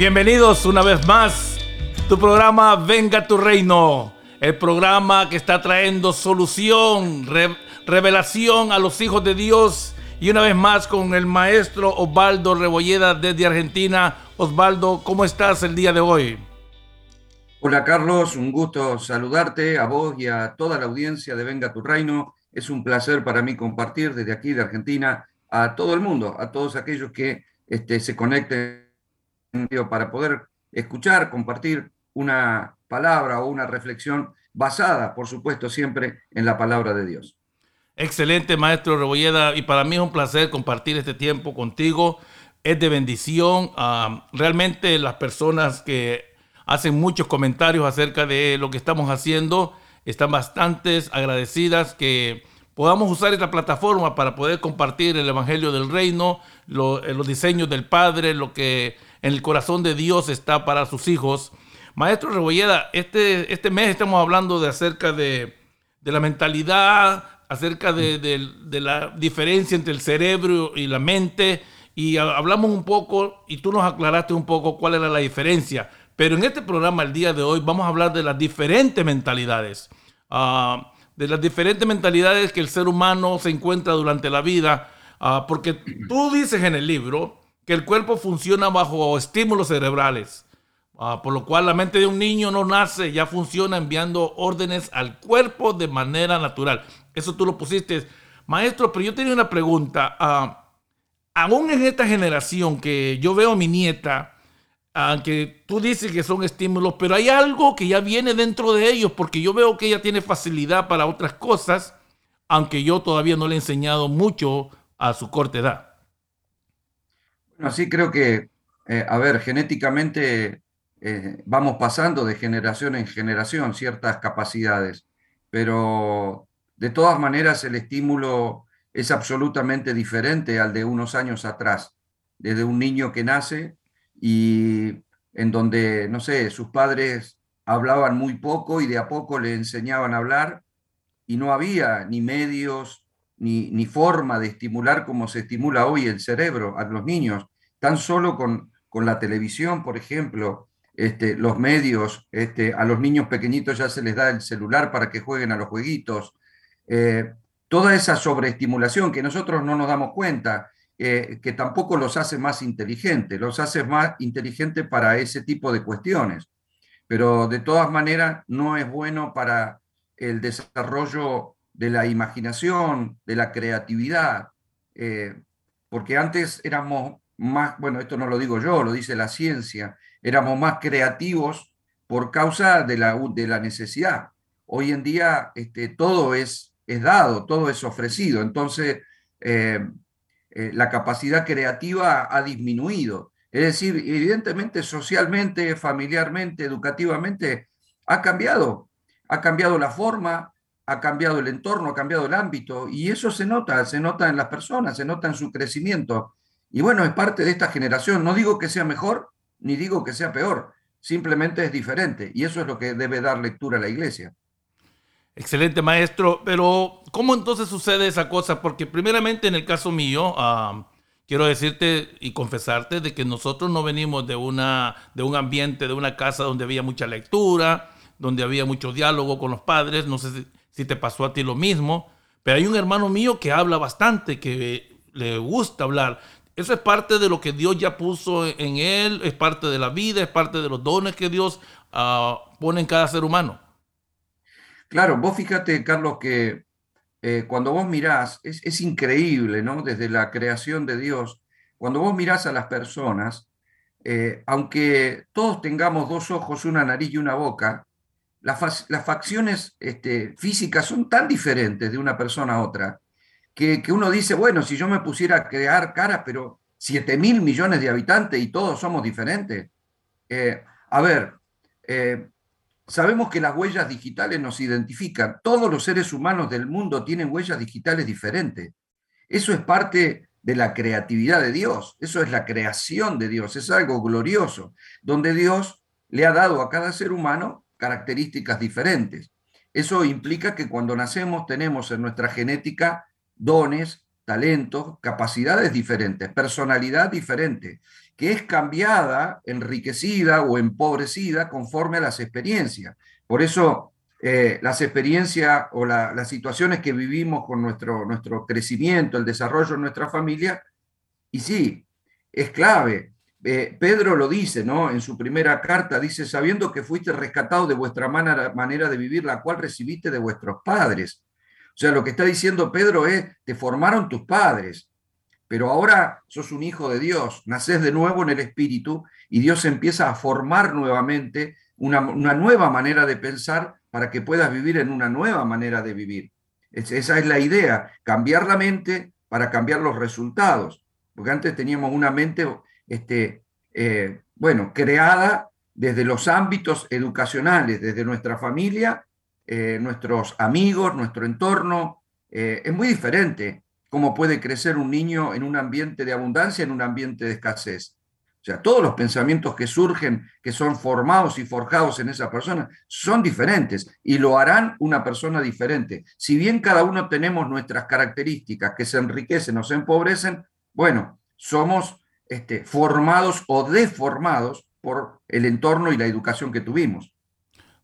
Bienvenidos una vez más. Tu programa Venga tu Reino. El programa que está trayendo solución, revelación a los hijos de Dios. Y una vez más con el maestro Osvaldo Rebolleda desde Argentina. Osvaldo, ¿cómo estás el día de hoy? Hola Carlos, un gusto saludarte a vos y a toda la audiencia de Venga tu Reino. Es un placer para mí compartir desde aquí de Argentina a todo el mundo, a todos aquellos que este, se conecten para poder escuchar, compartir una palabra o una reflexión basada, por supuesto, siempre en la palabra de Dios. Excelente, maestro Rebolleda, y para mí es un placer compartir este tiempo contigo. Es de bendición. Ah, realmente las personas que hacen muchos comentarios acerca de lo que estamos haciendo están bastante agradecidas que podamos usar esta plataforma para poder compartir el Evangelio del Reino, eh, los diseños del Padre, lo que en el corazón de Dios está para sus hijos. Maestro Rebolleda, este, este mes estamos hablando de acerca de, la mentalidad, acerca de, la diferencia entre el cerebro y la mente, y hablamos un poco, y tú nos aclaraste un poco cuál era la diferencia. Pero en este programa el día de hoy vamos a hablar de las diferentes mentalidades, ah, de las diferentes mentalidades que el ser humano se encuentra durante la vida, ah, porque tú dices en el libro que el cuerpo funciona bajo estímulos cerebrales, ah, por lo cual la mente de un niño no nace, ya funciona enviando órdenes al cuerpo de manera natural. Eso tú lo pusiste. Maestro, pero yo tenía una pregunta. Ah, aún en esta generación que yo veo a mi nieta, aunque tú dices que son estímulos, pero hay algo que ya viene dentro de ellos, porque yo veo que ella tiene facilidad para otras cosas, aunque yo todavía no le he enseñado mucho a su corta edad. Bueno, sí creo que, eh, a ver, genéticamente eh, vamos pasando de generación en generación ciertas capacidades, pero de todas maneras el estímulo es absolutamente diferente al de unos años atrás, desde un niño que nace y en donde, no sé, sus padres hablaban muy poco y de a poco le enseñaban a hablar y no había ni medios ni, ni forma de estimular como se estimula hoy el cerebro a los niños tan solo con, con la televisión, por ejemplo, este, los medios, este, a los niños pequeñitos ya se les da el celular para que jueguen a los jueguitos. Eh, toda esa sobreestimulación que nosotros no nos damos cuenta, eh, que tampoco los hace más inteligentes, los hace más inteligentes para ese tipo de cuestiones. Pero de todas maneras no es bueno para el desarrollo de la imaginación, de la creatividad, eh, porque antes éramos más, bueno, esto no lo digo yo, lo dice la ciencia, éramos más creativos por causa de la, de la necesidad. Hoy en día este, todo es, es dado, todo es ofrecido, entonces eh, eh, la capacidad creativa ha disminuido. Es decir, evidentemente socialmente, familiarmente, educativamente, ha cambiado. Ha cambiado la forma, ha cambiado el entorno, ha cambiado el ámbito, y eso se nota, se nota en las personas, se nota en su crecimiento. Y bueno, es parte de esta generación. No digo que sea mejor, ni digo que sea peor, simplemente es diferente. Y eso es lo que debe dar lectura a la iglesia. Excelente, maestro. Pero, ¿cómo entonces sucede esa cosa? Porque primeramente en el caso mío, quiero decirte y confesarte de que nosotros no venimos de, una, de un ambiente, de una casa donde había mucha lectura, donde había mucho diálogo con los padres. No sé si, si te pasó a ti lo mismo. Pero hay un hermano mío que habla bastante, que le gusta hablar. Eso es parte de lo que Dios ya puso en él, es parte de la vida, es parte de los dones que Dios ah, pone en cada ser humano. Claro, vos fíjate, Carlos, que eh, cuando vos mirás, es, increíble, ¿no? Desde la creación de Dios, cuando vos mirás a las personas, eh, aunque todos tengamos dos ojos, una nariz y una boca, las, facciones este, físicas son tan diferentes de una persona a otra que, uno dice, bueno, si yo me pusiera a crear caras, pero 7 mil millones de habitantes y todos somos diferentes. Eh, a ver, eh, sabemos que las huellas digitales nos identifican. Todos los seres humanos del mundo tienen huellas digitales diferentes. Eso es parte de la creatividad de Dios. Eso es la creación de Dios. Es algo glorioso, donde Dios le ha dado a cada ser humano características diferentes. Eso implica que cuando nacemos tenemos en nuestra genética dones, talentos, capacidades diferentes, personalidad diferente, que es cambiada, enriquecida o empobrecida conforme a las experiencias. Por eso eh, las experiencias o las situaciones que vivimos con nuestro, nuestro crecimiento, el desarrollo de nuestra familia, y sí, es clave. Eh, Pedro lo dice, ¿no? En su primera carta dice, sabiendo que fuiste rescatado de vuestra manera, manera de vivir, la cual recibiste de vuestros padres. O sea, lo que está diciendo Pedro es, te formaron tus padres, pero ahora sos un hijo de Dios, nacés de nuevo en el Espíritu y Dios empieza a formar nuevamente una, una nueva manera de pensar para que puedas vivir en una nueva manera de vivir. esa es la idea, cambiar la mente para cambiar los resultados, porque antes teníamos una mente este, eh, bueno, creada desde los ámbitos educacionales, desde nuestra familia, eh, nuestros amigos, nuestro entorno. Eh, es muy diferente cómo puede crecer un niño en un ambiente de abundancia, en un ambiente de escasez. O sea, todos los pensamientos que surgen, que son formados y forjados en esa persona, son diferentes y lo harán una persona diferente. Si bien cada uno tenemos nuestras características que se enriquecen o se empobrecen, bueno, somos este, formados o deformados por el entorno y la educación que tuvimos.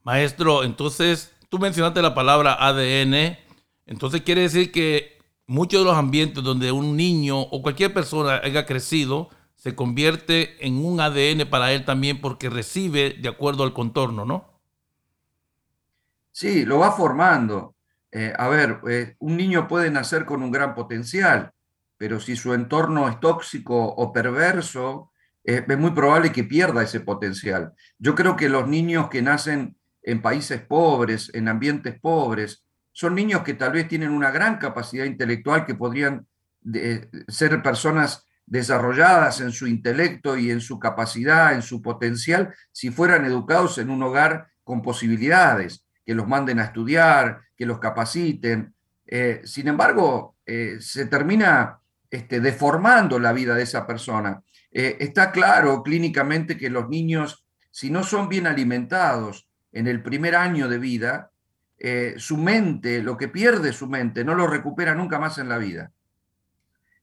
Maestro, entonces tú mencionaste la palabra ADN, entonces quiere decir que muchos de los ambientes donde un niño o cualquier persona haya crecido se convierte en un ADN para él también porque recibe de acuerdo al contorno, ¿no? Sí, lo va formando. Eh, a ver, eh, un niño puede nacer con un gran potencial, pero si su entorno es tóxico o perverso, eh, es muy probable que pierda ese potencial. Yo creo que los niños que nacen en países pobres, en ambientes pobres, son niños que tal vez tienen una gran capacidad intelectual, que podrían ser personas desarrolladas en su intelecto y en su capacidad, en su potencial, si fueran educados en un hogar con posibilidades, que los manden a estudiar, que los capaciten. Eh, sin embargo, eh, se termina este, deformando la vida de esa persona. Eh, está claro clínicamente que los niños, si no son bien alimentados en el primer año de vida, eh, su mente, lo que pierde su mente, no lo recupera nunca más en la vida.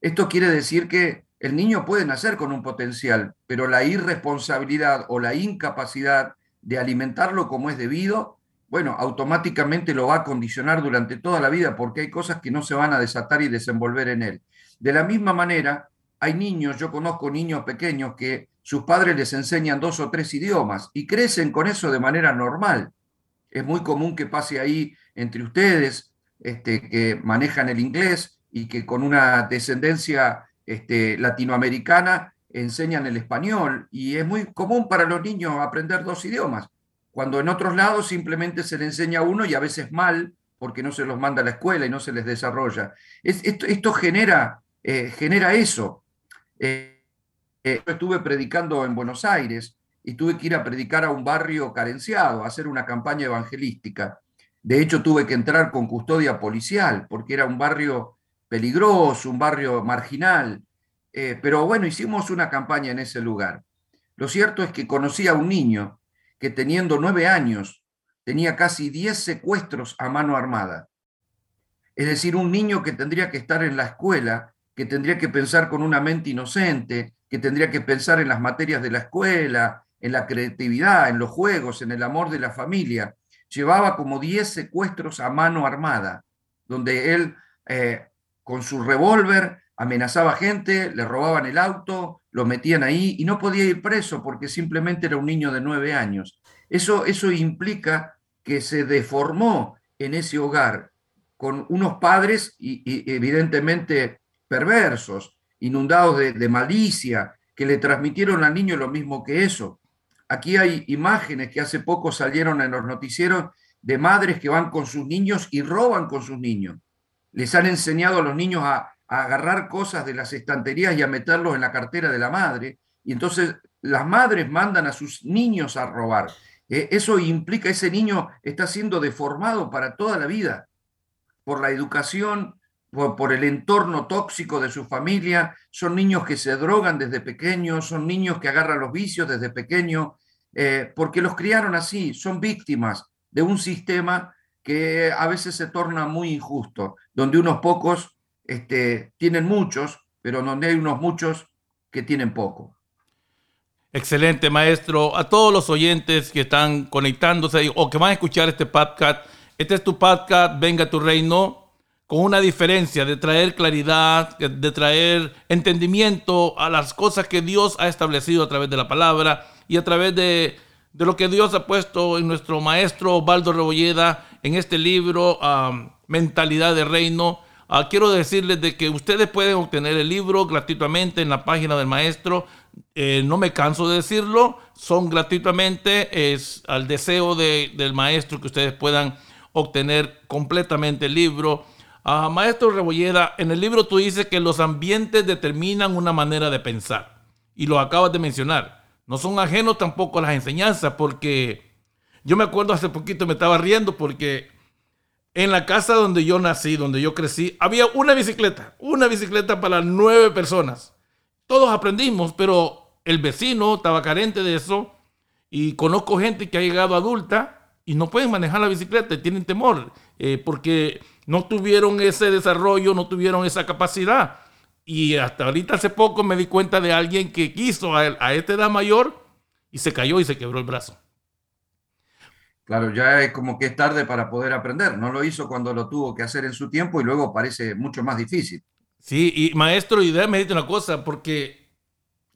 Esto quiere decir que el niño puede nacer con un potencial, pero la irresponsabilidad o la incapacidad de alimentarlo como es debido, bueno, automáticamente lo va a condicionar durante toda la vida porque hay cosas que no se van a desatar y desenvolver en él. De la misma manera, hay niños, yo conozco niños pequeños que sus padres les enseñan dos o tres idiomas y crecen con eso de manera normal. Es muy común que pase ahí entre ustedes, este, que manejan el inglés y que con una descendencia este, latinoamericana enseñan el español. Y es muy común para los niños aprender dos idiomas, cuando en otros lados simplemente se les enseña uno y a veces mal, porque no se los manda a la escuela y no se les desarrolla. esto, genera eh, eso. Eh, eh, yo estuve predicando en Buenos Aires y tuve que ir a predicar a un barrio carenciado, a hacer una campaña evangelística. De hecho, tuve que entrar con custodia policial porque era un barrio peligroso, un barrio marginal. pero bueno, hicimos una campaña en ese lugar. Lo cierto es que conocí a un niño que teniendo nueve años tenía casi diez secuestros a mano armada. Es decir, un niño que tendría que estar en la escuela que tendría que pensar con una mente inocente, que tendría que pensar en las materias de la escuela, en la creatividad, en los juegos, en el amor de la familia. Llevaba como 10 secuestros a mano armada, donde él eh, con su revólver amenazaba gente, le robaban el auto, lo metían ahí y no podía ir preso porque simplemente era un niño de nueve años. Eso, eso implica que se deformó en ese hogar con unos padres y evidentemente perversos, inundados de, malicia, que le transmitieron al niño lo mismo que eso. Aquí hay imágenes que hace poco salieron en los noticieros de madres que van con sus niños y roban con sus niños. Les han enseñado a los niños a, agarrar cosas de las estanterías y a meterlos en la cartera de la madre. Y entonces las madres mandan a sus niños a robar. Eh, eso implica, ese niño está siendo deformado para toda la vida por la educación por, el entorno tóxico de su familia, son niños que se drogan desde pequeños, son niños que agarran los vicios desde pequeños, eh, porque los criaron así, son víctimas de un sistema que a veces se torna muy injusto, donde unos pocos este, tienen muchos, pero donde hay unos muchos que tienen poco. Excelente, maestro. A todos los oyentes que están conectándose o que van a escuchar este podcast, este es tu podcast, Venga tu Reino, con una diferencia de traer claridad, de traer entendimiento a las cosas que Dios ha establecido a través de la palabra y a través de, lo que Dios ha puesto en nuestro maestro Baldo Rebolleda en este libro, Mentalidad de Reino. Ah, quiero decirles de que ustedes pueden obtener el libro gratuitamente en la página del maestro eh, no me canso de decirlo, son gratuitamente, es al deseo del maestro que ustedes puedan obtener completamente el libro. Ah, maestro Rebolleda, en el libro tú dices que los ambientes determinan una manera de pensar y lo acabas de mencionar. No son ajenos tampoco a las enseñanzas porque yo me acuerdo hace poquito me estaba riendo porque en la casa donde yo nací, donde yo crecí, había una bicicleta, una bicicleta para nueve personas todos aprendimos, pero el vecino estaba carente de eso y conozco gente que ha llegado adulta y no pueden manejar la bicicleta, tienen temor eh, porque no tuvieron ese desarrollo, no tuvieron esa capacidad. Y hasta ahorita hace poco me di cuenta de alguien que quiso a, a esta edad mayor y se cayó y se quebró el brazo. Claro, ya es como que es tarde para poder aprender. No lo hizo cuando lo tuvo que hacer en su tiempo y luego parece mucho más difícil. Sí, y maestro, y déjame decirte una cosa, porque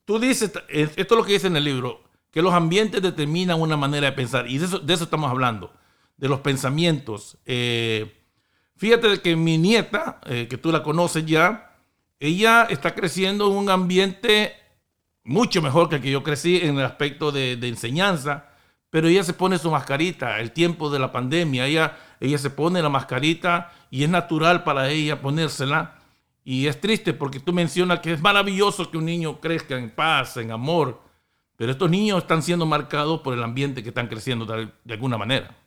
tú dices, esto es lo que dice en el libro, que los ambientes determinan una manera de pensar, y de eso, de estamos hablando, de los pensamientos. Eh, fíjate que mi nieta, eh, que tú la conoces ya, ella está creciendo en un ambiente mucho mejor que el que yo crecí en el aspecto de, enseñanza, pero ella se pone su mascarita, el tiempo de la pandemia, ella, ella se pone la mascarita y es natural para ella ponérsela y es triste porque tú mencionas que es maravilloso que un niño crezca en paz, en amor, pero estos niños están siendo marcados por el ambiente que están creciendo de, alguna manera.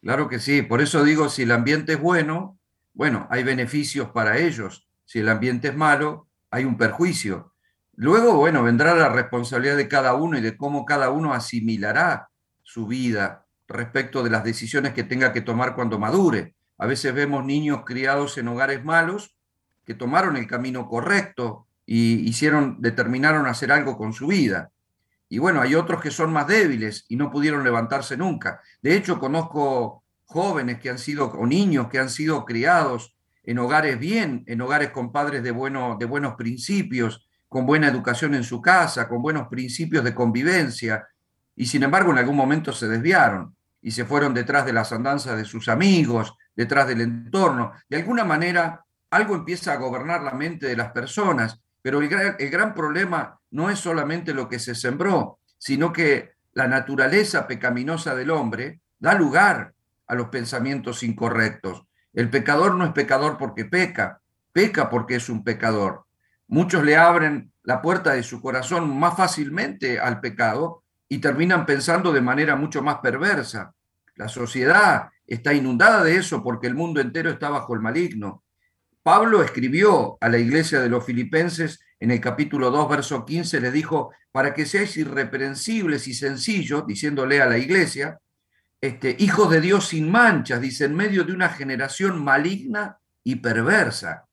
Claro que sí, por eso digo, si el ambiente es bueno, bueno, hay beneficios para ellos. Si el ambiente es malo, hay un perjuicio. Luego, bueno, vendrá la responsabilidad de cada uno y de cómo cada uno asimilará su vida respecto de las decisiones que tenga que tomar cuando madure. A veces vemos niños criados en hogares malos que tomaron el camino correcto y hicieron, determinaron hacer algo con su vida. Y bueno, hay otros que son más débiles y no pudieron levantarse nunca. De hecho, conozco jóvenes que han sido, o niños que han sido criados en hogares bien, en hogares con padres de, bueno, de buenos principios, con buena educación en su casa, con buenos principios de convivencia, y sin embargo en algún momento se desviaron y se fueron detrás de las andanzas de sus amigos, detrás del entorno. De alguna manera algo empieza a gobernar la mente de las personas, pero el gran, problema no es solamente lo que se sembró, sino que la naturaleza pecaminosa del hombre da lugar a los pensamientos incorrectos. El pecador no es pecador porque peca, peca porque es un pecador. Muchos le abren la puerta de su corazón más fácilmente al pecado y terminan pensando de manera mucho más perversa. La sociedad está inundada de eso porque el mundo entero está bajo el maligno. Pablo escribió a la iglesia de los filipenses en el capítulo 2, verso 15, le dijo, para que seáis irreprensibles y sencillos, diciéndole a la iglesia, este, hijos de Dios sin manchas, dice, en medio de una generación maligna y perversa.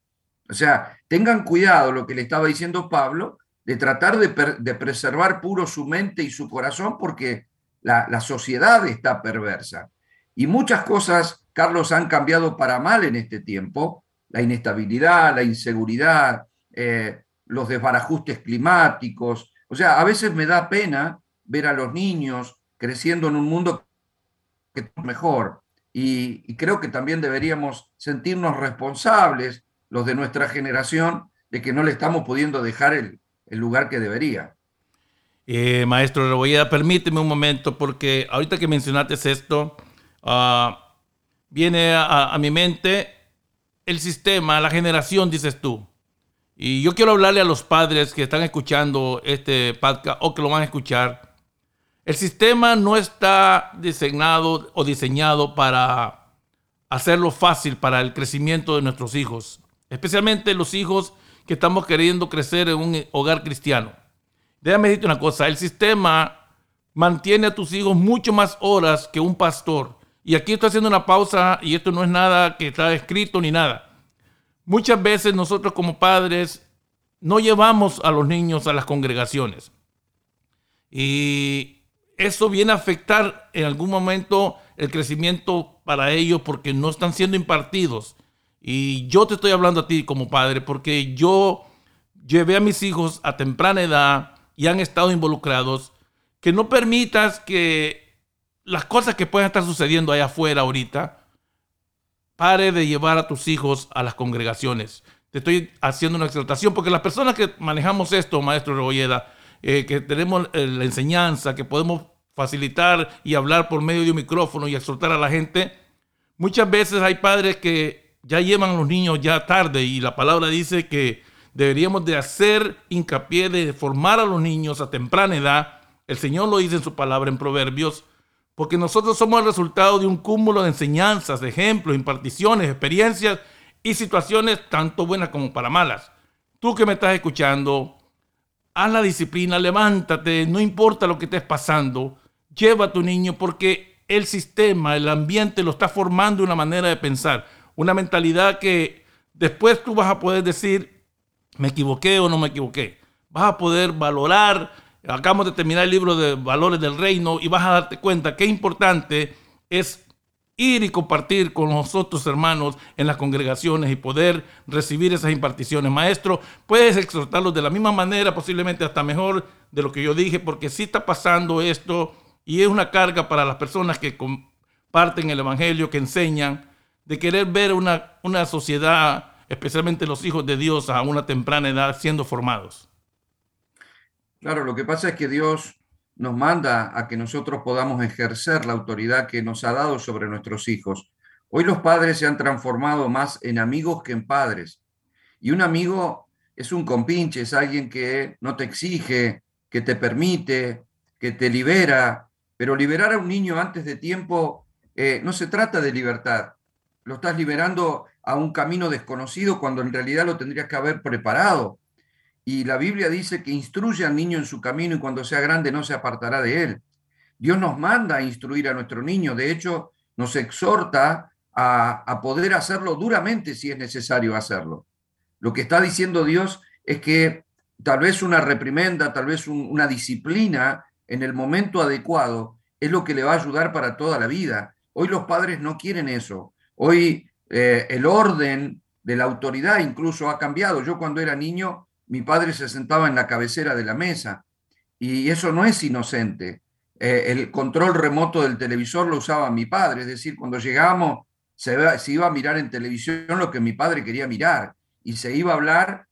O sea, tengan cuidado lo que le estaba diciendo Pablo, de tratar de, preservar puro su mente y su corazón, porque la, la sociedad está perversa. Y muchas cosas, Carlos, han cambiado para mal en este tiempo, la inestabilidad, la inseguridad, eh, los desbarajustes climáticos. O sea, a veces me da pena ver a los niños creciendo en un mundo que es mejor. Y, creo que también deberíamos sentirnos responsables, los de nuestra generación, de que no le estamos pudiendo dejar el, lugar que debería. Eh, maestro Rebolleda, permíteme un momento, porque ahorita que mencionaste esto, ah, viene a, mi mente el sistema, la generación, dices tú. Y yo quiero hablarle a los padres que están escuchando este podcast o que lo van a escuchar. El sistema no está diseñado o diseñado para hacerlo fácil para el crecimiento de nuestros hijos, especialmente los hijos que estamos queriendo crecer en un hogar cristiano. Déjame decirte una cosa, el sistema mantiene a tus hijos mucho más horas que un pastor y aquí estoy haciendo una pausa y esto no es nada que está escrito ni nada. Muchas veces nosotros como padres no llevamos a los niños a las congregaciones. Y eso viene a afectar en algún momento el crecimiento para ellos porque no están siendo impartidos. Y yo te estoy hablando a ti como padre porque yo llevé a mis hijos a temprana edad y han estado involucrados, que no permitas que las cosas que puedan estar sucediendo allá afuera ahorita, pare de llevar a tus hijos a las congregaciones. Te estoy haciendo una exaltación porque las personas que manejamos esto, maestro Rebolleda, eh, que tenemos eh, la enseñanza, que podemos facilitar y hablar por medio de un micrófono y exhortar a la gente, muchas veces hay padres que ya llevan a los niños ya tarde y la palabra dice que deberíamos de hacer hincapié de formar a los niños a temprana edad. El Señor lo dice en su palabra en Proverbios, porque nosotros somos el resultado de un cúmulo de enseñanzas, de ejemplos, imparticiones, experiencias y situaciones tanto buenas como para malas. Tú que me estás escuchando, haz la disciplina, levántate, no importa lo que estés pasando, lleva a tu niño porque el sistema, el ambiente lo está formando una manera de pensar, una mentalidad que después tú vas a poder decir, me equivoqué o no me equivoqué. Vas a poder valorar, acabamos de terminar el libro de valores del reino y vas a darte cuenta qué importante es ir y compartir con los otros hermanos en las congregaciones y poder recibir esas imparticiones. Maestro, puedes exhortarlos de la misma manera, posiblemente hasta mejor de lo que yo dije, porque sí está pasando esto y es una carga para las personas que comparten el Evangelio, que enseñan, de querer ver una, una sociedad especialmente los hijos de Dios a una temprana edad siendo formados? Claro, lo que pasa es que Dios nos manda a que nosotros podamos ejercer la autoridad que nos ha dado sobre nuestros hijos. Hoy los padres se han transformado más en amigos que en padres. Y un amigo es un compinche, es alguien que no te exige, que te permite, que te libera. Pero liberar a un niño antes de tiempo eh, no se trata de libertad. Lo estás liberando a un camino desconocido cuando en realidad lo tendrías que haber preparado. Y la Biblia dice que instruye al niño en su camino y cuando sea grande no se apartará de él. Dios nos manda a instruir a nuestro niño, de hecho nos exhorta a, poder hacerlo duramente si es necesario hacerlo. Lo que está diciendo Dios es que tal vez una reprimenda, tal vez una disciplina en el momento adecuado es lo que le va a ayudar para toda la vida. Hoy los padres no quieren eso. Hoy eh, el orden de la autoridad incluso ha cambiado. Yo cuando era niño, mi padre se sentaba en la cabecera de la mesa y eso no es inocente. Eh, el control remoto del televisor lo usaba mi padre, es decir, cuando llegábamos se, iba a mirar en televisión lo que mi padre quería mirar y se iba a hablar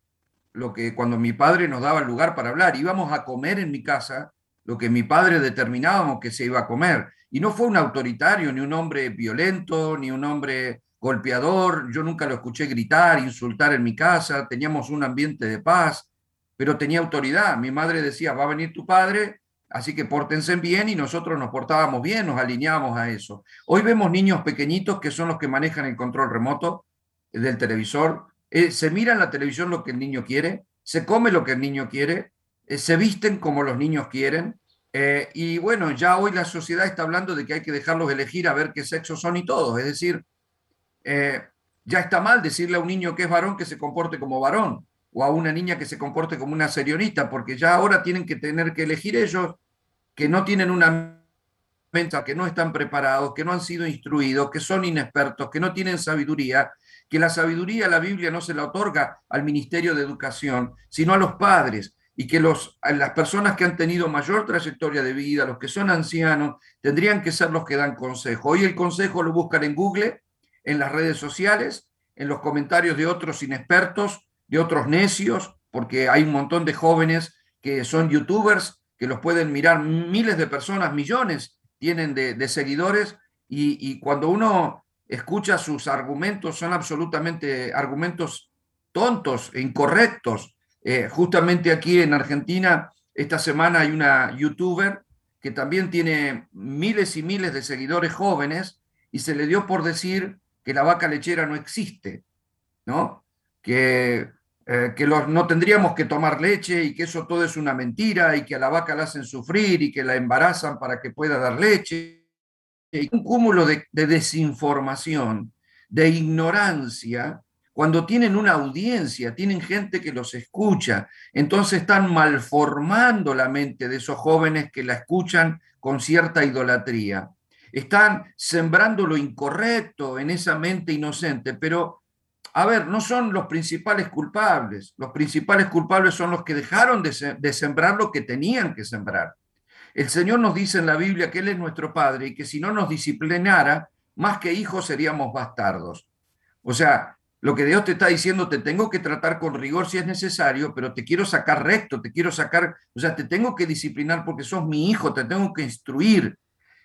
lo que cuando mi padre nos daba el lugar para hablar. Íbamos a comer en mi casa lo que mi padre determinábamos que se iba a comer. Y no fue un autoritario, ni un hombre violento, ni un hombre golpeador, yo nunca lo escuché gritar, insultar en mi casa, teníamos un ambiente de paz, pero tenía autoridad. Mi madre decía, va a venir tu padre, así que pórtense bien y nosotros nos portábamos bien, nos alineábamos a eso. Hoy vemos niños pequeñitos que son los que manejan el control remoto del televisor, eh, se mira en la televisión lo que el niño quiere, se come lo que el niño quiere, eh, se visten como los niños quieren. Eh, y bueno, ya hoy la sociedad está hablando de que hay que dejarlos elegir a ver qué sexo son y todos. Es decir, eh, ya está mal decirle a un niño que es varón que se comporte como varón o a una niña que se comporte como una serionista, porque ya ahora tienen que tener que elegir ellos que no tienen una mente, que no están preparados, que no han sido instruidos, que son inexpertos, que no tienen sabiduría, que la sabiduría la Biblia no se la otorga al Ministerio de Educación, sino a los padres, y que los, las personas que han tenido mayor trayectoria de vida, los que son ancianos, tendrían que ser los que dan consejo. Hoy el consejo lo buscan en Google en las redes sociales, en los comentarios de otros inexpertos, de otros necios, porque hay un montón de jóvenes que son youtubers, que los pueden mirar miles de personas, millones tienen de, seguidores, y, cuando uno escucha sus argumentos, son absolutamente argumentos tontos e incorrectos. Eh, justamente aquí en Argentina, esta semana hay una youtuber que también tiene miles y miles de seguidores jóvenes y se le dio por decir que la vaca lechera no existe, ¿no? Que, eh, que los, no tendríamos que tomar leche y que eso todo es una mentira y que a la vaca la hacen sufrir y que la embarazan para que pueda dar leche. Y un cúmulo de, de desinformación, de ignorancia, cuando tienen una audiencia, tienen gente que los escucha, entonces están malformando la mente de esos jóvenes que la escuchan con cierta idolatría. Están sembrando lo incorrecto en esa mente inocente, pero a ver, no son los principales culpables. Los principales culpables son los que dejaron de, sembrar lo que tenían que sembrar. El Señor nos dice en la Biblia que Él es nuestro Padre y que si no nos disciplinara, más que hijos seríamos bastardos. O sea, lo que Dios te está diciendo, te tengo que tratar con rigor si es necesario, pero te quiero sacar recto, te quiero sacar, o sea, te tengo que disciplinar porque sos mi hijo, te tengo que instruir.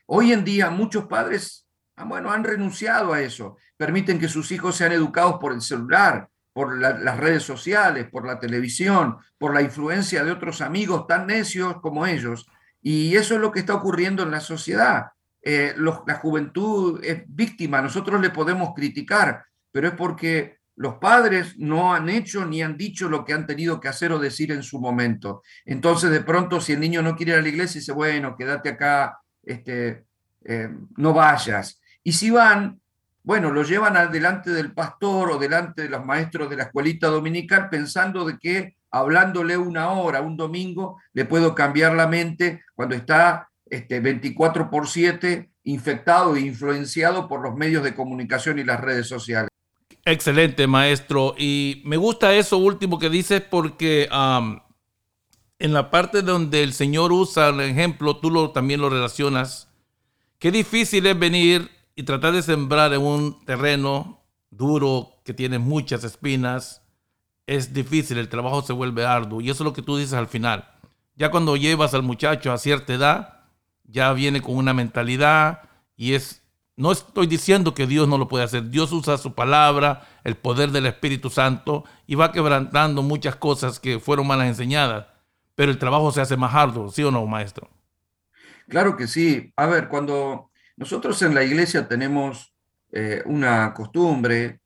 Hoy en día muchos padres Ah, bueno, han renunciado a eso. Permiten que sus hijos sean educados por el celular, por las redes sociales, por la televisión, por la influencia de otros amigos tan necios como ellos. Y eso es lo que está ocurriendo en la sociedad. Eh, la juventud es víctima, nosotros le podemos criticar, pero es porque los padres no han hecho ni han dicho lo que han tenido que hacer o decir en su momento. Entonces, de pronto, si el niño no quiere ir a la iglesia, dice, bueno, quédate acá, este, eh, no vayas. Y si van, bueno, lo llevan delante del pastor o delante de los maestros de la escuelita dominical pensando de que hablándole una hora, un domingo, le puedo cambiar la mente cuando está este, 24 por 7 infectado e influenciado por los medios de comunicación y las redes sociales. Excelente, maestro. Y me gusta eso último que dices porque en la parte donde el Señor usa el ejemplo, tú lo, también lo relacionas. Qué difícil es venir y tratar de sembrar en un terreno duro que tiene muchas espinas es difícil, el trabajo se vuelve arduo y eso es lo que tú dices al final. Ya cuando llevas al muchacho a cierta edad, ya viene con una mentalidad y es no estoy diciendo que Dios no lo puede hacer. Dios usa su palabra, el poder del Espíritu Santo y va quebrantando muchas cosas que fueron malas enseñadas. Pero el trabajo se hace más arduo, ¿sí o no, maestro? Claro que sí. A ver, cuando nosotros en la iglesia tenemos eh, una costumbre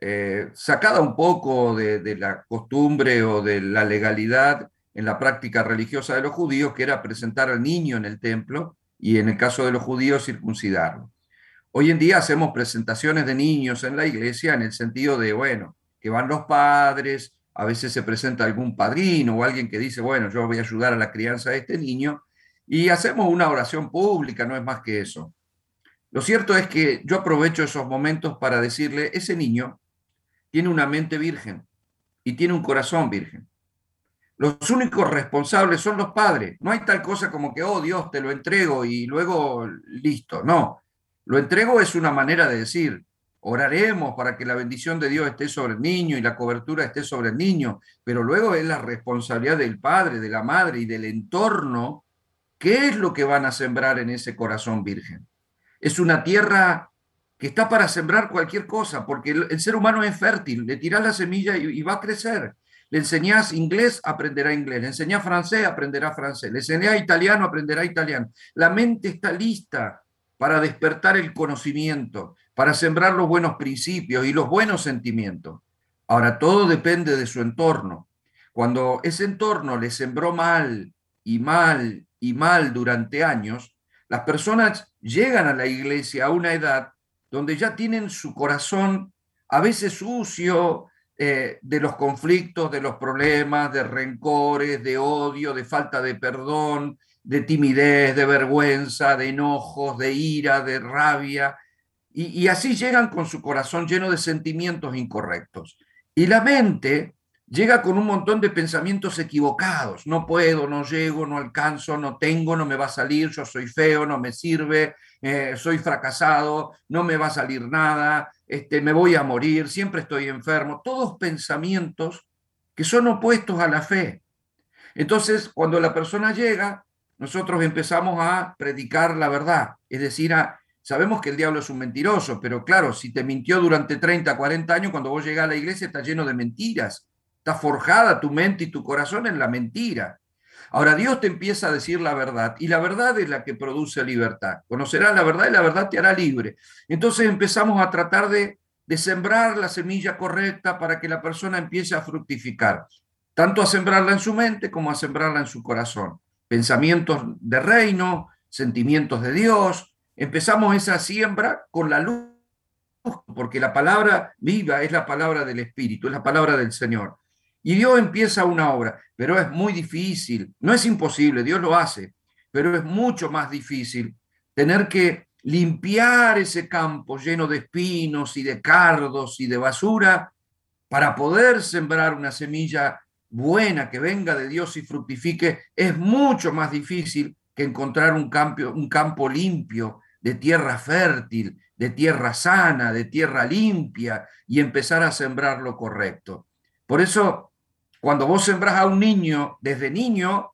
eh, sacada un poco de, la costumbre o de la legalidad en la práctica religiosa de los judíos, que era presentar al niño en el templo y en el caso de los judíos circuncidarlo. Hoy en día hacemos presentaciones de niños en la iglesia en el sentido de, bueno, que van los padres, a veces se presenta algún padrino o alguien que dice, bueno, yo voy a ayudar a la crianza de este niño, y hacemos una oración pública, no es más que eso. Lo cierto es que yo aprovecho esos momentos para decirle, ese niño tiene una mente virgen y tiene un corazón virgen. Los únicos responsables son los padres. No hay tal cosa como que, oh Dios, te lo entrego y luego listo. No, lo entrego es una manera de decir, oraremos para que la bendición de Dios esté sobre el niño y la cobertura esté sobre el niño, pero luego es la responsabilidad del padre, de la madre y del entorno, qué es lo que van a sembrar en ese corazón virgen es una tierra que está para sembrar cualquier cosa, porque el, ser humano es fértil, le tiras la semilla y, va a crecer. Le enseñas inglés, aprenderá inglés. Le enseñas francés, aprenderá francés. Le enseñas italiano, aprenderá italiano. La mente está lista para despertar el conocimiento, para sembrar los buenos principios y los buenos sentimientos. Ahora, todo depende de su entorno. Cuando ese entorno le sembró mal y mal y mal durante años, las personas llegan a la iglesia a una edad donde ya tienen su corazón a veces sucio eh, de los conflictos, de los problemas, de rencores, de odio, de falta de perdón, de timidez, de vergüenza, de enojos, de ira, de rabia. Y, así llegan con su corazón lleno de sentimientos incorrectos. Y la mente llega con un montón de pensamientos equivocados. No puedo, no llego, no alcanzo, no tengo, no me va a salir, yo soy feo, no me sirve, eh, soy fracasado, no me va a salir nada, este, me voy a morir, siempre estoy enfermo. Todos pensamientos que son opuestos a la fe. Entonces, cuando la persona llega, nosotros empezamos a predicar la verdad, es decir, sabemos que el diablo es un mentiroso, pero claro, si te mintió durante 30, 40 años, cuando vos llegás a la iglesia está lleno de mentiras Está forjada tu mente y tu corazón en la mentira. Ahora Dios te empieza a decir la verdad y la verdad es la que produce libertad. Conocerás la verdad y la verdad te hará libre. Entonces empezamos a tratar de, de sembrar la semilla correcta para que la persona empiece a fructificar, tanto a sembrarla en su mente como a sembrarla en su corazón. Pensamientos de reino, sentimientos de Dios. Empezamos esa siembra con la luz porque la palabra viva es la palabra del Espíritu, es la palabra del Señor. Y Dios empieza una obra, pero es muy difícil, no es imposible, Dios lo hace, pero es mucho más difícil tener que limpiar ese campo lleno de espinos y de cardos y de basura para poder sembrar una semilla buena que venga de Dios y fructifique, es mucho más difícil que encontrar un campo, un campo limpio, de tierra fértil, de tierra sana, de tierra limpia y empezar a sembrar lo correcto. Por eso, cuando vos sembrás a un niño desde niño,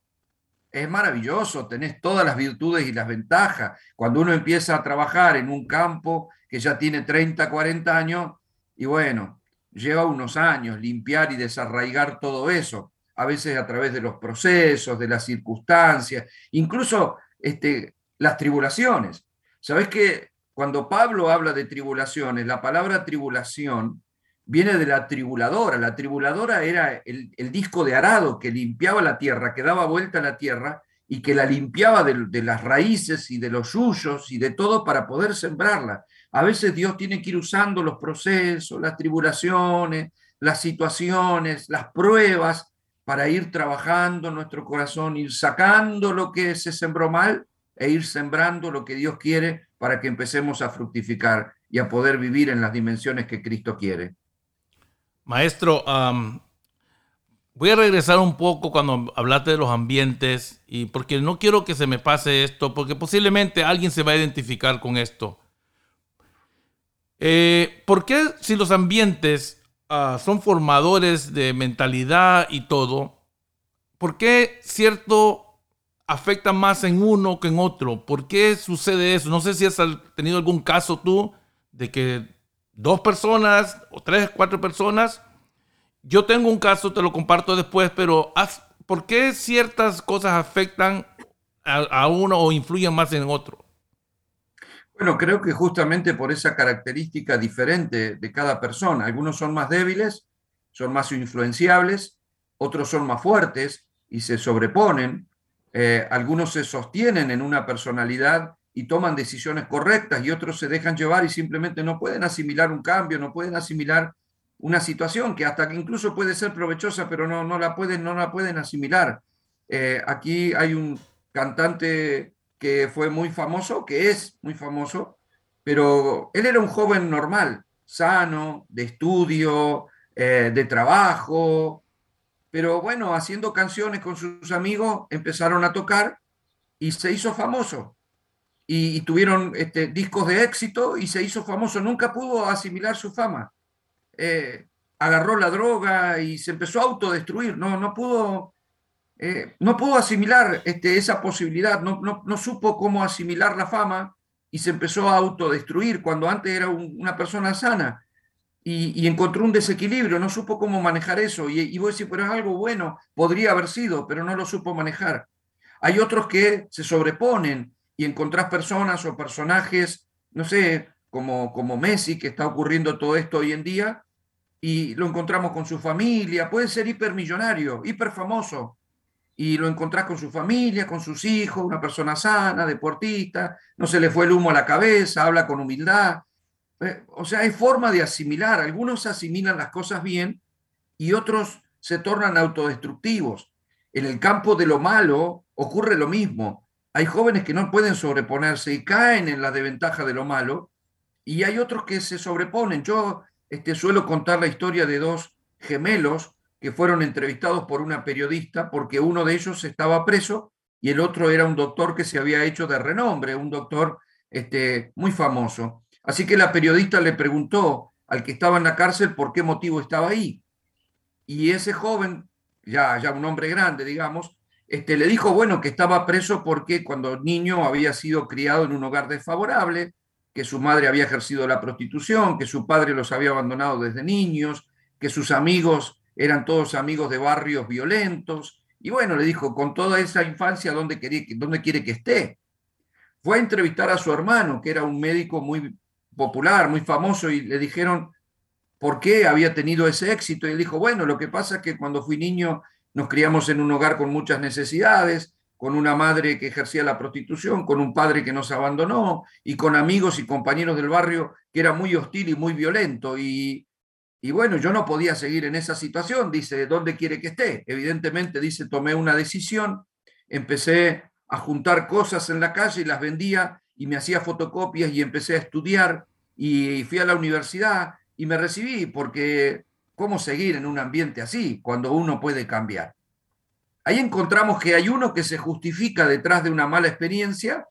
es maravilloso, tenés todas las virtudes y las ventajas. Cuando uno empieza a trabajar en un campo que ya tiene 30, 40 años, y bueno, lleva unos años limpiar y desarraigar todo eso, a veces a través de los procesos, de las circunstancias, incluso este, las tribulaciones. Sabes que cuando Pablo habla de tribulaciones, la palabra tribulación viene de la tribuladora. La tribuladora era el, disco de arado que limpiaba la tierra, que daba vuelta a la tierra y que la limpiaba de, las raíces y de los yuyos y de todo para poder sembrarla. A veces Dios tiene que ir usando los procesos, las tribulaciones, las situaciones, las pruebas para ir trabajando nuestro corazón, ir sacando lo que se sembró mal e ir sembrando lo que Dios quiere para que empecemos a fructificar y a poder vivir en las dimensiones que Cristo quiere. Maestro, voy a regresar un poco cuando hablaste de los ambientes y porque no quiero que se me pase esto, porque posiblemente alguien se va a identificar con esto. Eh, ¿Por qué si los ambientes ah, son formadores de mentalidad y todo, por qué cierto afecta más en uno que en otro? ¿Por qué sucede eso? No sé si has tenido algún caso tú de que dos personas o tres, cuatro personas. Yo tengo un caso, te lo comparto después, pero ¿por qué ciertas cosas afectan a, uno o influyen más en otro? Bueno, creo que justamente por esa característica diferente de cada persona. Algunos son más débiles, son más influenciables, otros son más fuertes y se sobreponen, eh, algunos se sostienen en una personalidad y toman decisiones correctas y otros se dejan llevar y simplemente no pueden asimilar un cambio, no pueden asimilar una situación que hasta que incluso puede ser provechosa, pero no, no, la, pueden, no la pueden asimilar. Eh, aquí hay un cantante que fue muy famoso, que es muy famoso, pero él era un joven normal, sano, de estudio, eh, de trabajo, pero bueno, haciendo canciones con sus amigos, empezaron a tocar y se hizo famoso. Y, tuvieron este, discos de éxito y se hizo famoso. Nunca pudo asimilar su fama. Eh, agarró la droga y se empezó a autodestruir. No, no pudo, eh, no pudo asimilar este, esa posibilidad. No, no, supo cómo asimilar la fama y se empezó a autodestruir cuando antes era una persona sana y, encontró un desequilibrio, no supo cómo manejar eso. Y, y vos decís, pero es algo bueno, podría haber sido, pero no lo supo manejar. Hay otros que se sobreponen y encontrás personas o personajes, no sé, como, como Messi, que está ocurriendo todo esto hoy en día, y lo encontramos con su familia, puede ser hipermillonario, hiperfamoso, y lo encontrás con su familia, con sus hijos, una persona sana, deportista, no se le fue el humo a la cabeza, habla con humildad, eh, o sea, hay forma de asimilar. Algunos asimilan las cosas bien y otros se tornan autodestructivos. En el campo de lo malo ocurre lo mismo. Hay jóvenes que no pueden sobreponerse y caen en la desventaja de lo malo y hay otros que se sobreponen. Yo este, suelo contar la historia de dos gemelos que fueron entrevistados por una periodista porque uno de ellos estaba preso y el otro era un doctor que se había hecho de renombre, un doctor este, muy famoso. Así que la periodista le preguntó al que estaba en la cárcel por qué motivo estaba ahí. Y ese joven, ya, ya un hombre grande, digamos, este, le dijo, bueno, que estaba preso porque cuando niño había sido criado en un hogar desfavorable, que su madre había ejercido la prostitución, que su padre los había abandonado desde niños, que sus amigos eran todos amigos de barrios violentos. Y bueno, le dijo, con toda esa infancia, ¿dónde, quería, dónde quiere que esté? Fue a entrevistar a su hermano, que era un médico muy popular, muy famoso, y le dijeron por qué había tenido ese éxito. Y él dijo, bueno, lo que pasa es que cuando fui niño nos criamos en un hogar con muchas necesidades, con una madre que ejercía la prostitución, con un padre que nos abandonó y con amigos y compañeros del barrio que era muy hostil y muy violento. Y, y bueno, yo no podía seguir en esa situación. Dice, ¿dónde quiere que esté? Evidentemente, dice, tomé una decisión, empecé a juntar cosas en la calle y las vendía y me hacía fotocopias y empecé a estudiar y fui a la universidad y me recibí porque ¿cómo seguir en un ambiente así cuando uno puede cambiar? Ahí encontramos que hay uno que se justifica detrás de una mala experiencia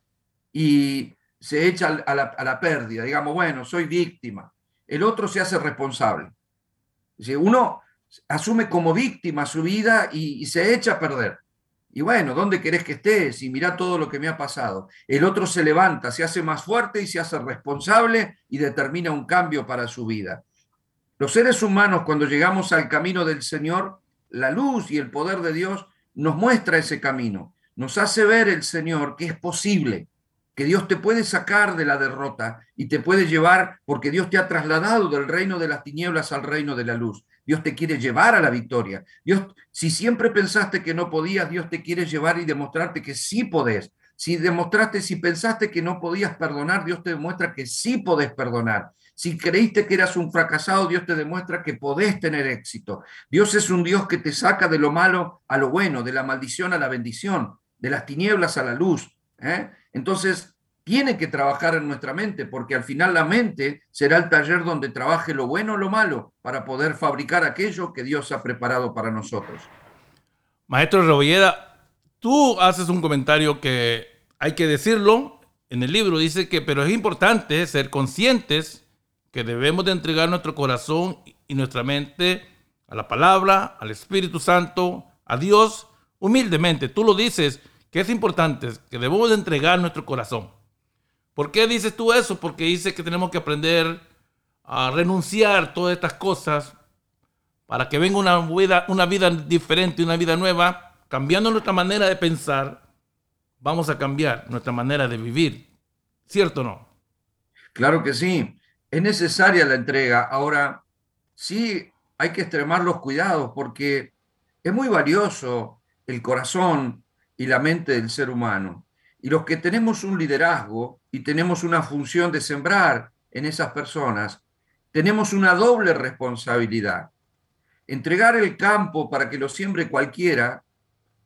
y se echa a la, pérdida, digamos, bueno, soy víctima. El otro se hace responsable. Uno asume como víctima su vida y, se echa a perder. Y bueno, ¿dónde querés que estés? Y mira todo lo que me ha pasado. El otro se levanta, se hace más fuerte y se hace responsable y determina un cambio para su vida. Los seres humanos, cuando llegamos al camino del Señor, la luz y el poder de Dios nos muestra ese camino, nos hace ver el Señor que es posible, que Dios te puede sacar de la derrota y te puede llevar, porque Dios te ha trasladado del reino de las tinieblas al reino de la luz. Dios te quiere llevar a la victoria. Dios, si siempre pensaste que no podías, Dios te quiere llevar y demostrarte que sí podés. Si demostraste, si pensaste que no podías perdonar, Dios te demuestra que sí podés perdonar. Si creíste que eras un fracasado, Dios te demuestra que podés tener éxito. Dios es un Dios que te saca de lo malo a lo bueno, de la maldición a la bendición, de las tinieblas a la luz. ¿Eh? Entonces, tiene que trabajar en nuestra mente, porque al final la mente será el taller donde trabaje lo bueno o lo malo para poder fabricar aquello que Dios ha preparado para nosotros. Maestro Rebolleda, tú haces un comentario que hay que decirlo en el libro, dice que, pero es importante ser conscientes que debemos de entregar nuestro corazón y nuestra mente a la palabra, al Espíritu Santo, a Dios, humildemente. Tú lo dices, que es importante, que debemos de entregar nuestro corazón. ¿Por qué dices tú eso? Porque dices que tenemos que aprender a renunciar todas estas cosas para que venga una vida, una vida diferente, una vida nueva, cambiando nuestra manera de pensar, vamos a cambiar nuestra manera de vivir. ¿Cierto o no? Claro que sí es necesaria la entrega. Ahora, sí hay que extremar los cuidados porque es muy valioso el corazón y la mente del ser humano. Y los que tenemos un liderazgo y tenemos una función de sembrar en esas personas, tenemos una doble responsabilidad. Entregar el campo para que lo siembre cualquiera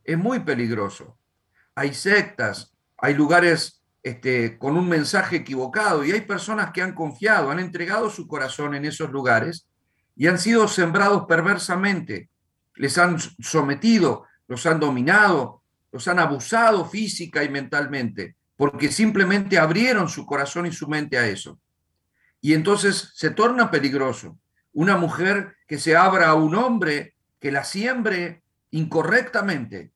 es muy peligroso. Hay sectas, hay lugares este, con un mensaje equivocado y hay personas que han confiado, han entregado su corazón en esos lugares y han sido sembrados perversamente, les han sometido, los han dominado, los han abusado física y mentalmente, porque simplemente abrieron su corazón y su mente a eso. Y entonces se torna peligroso. Una mujer que se abra a un hombre que la siembre incorrectamente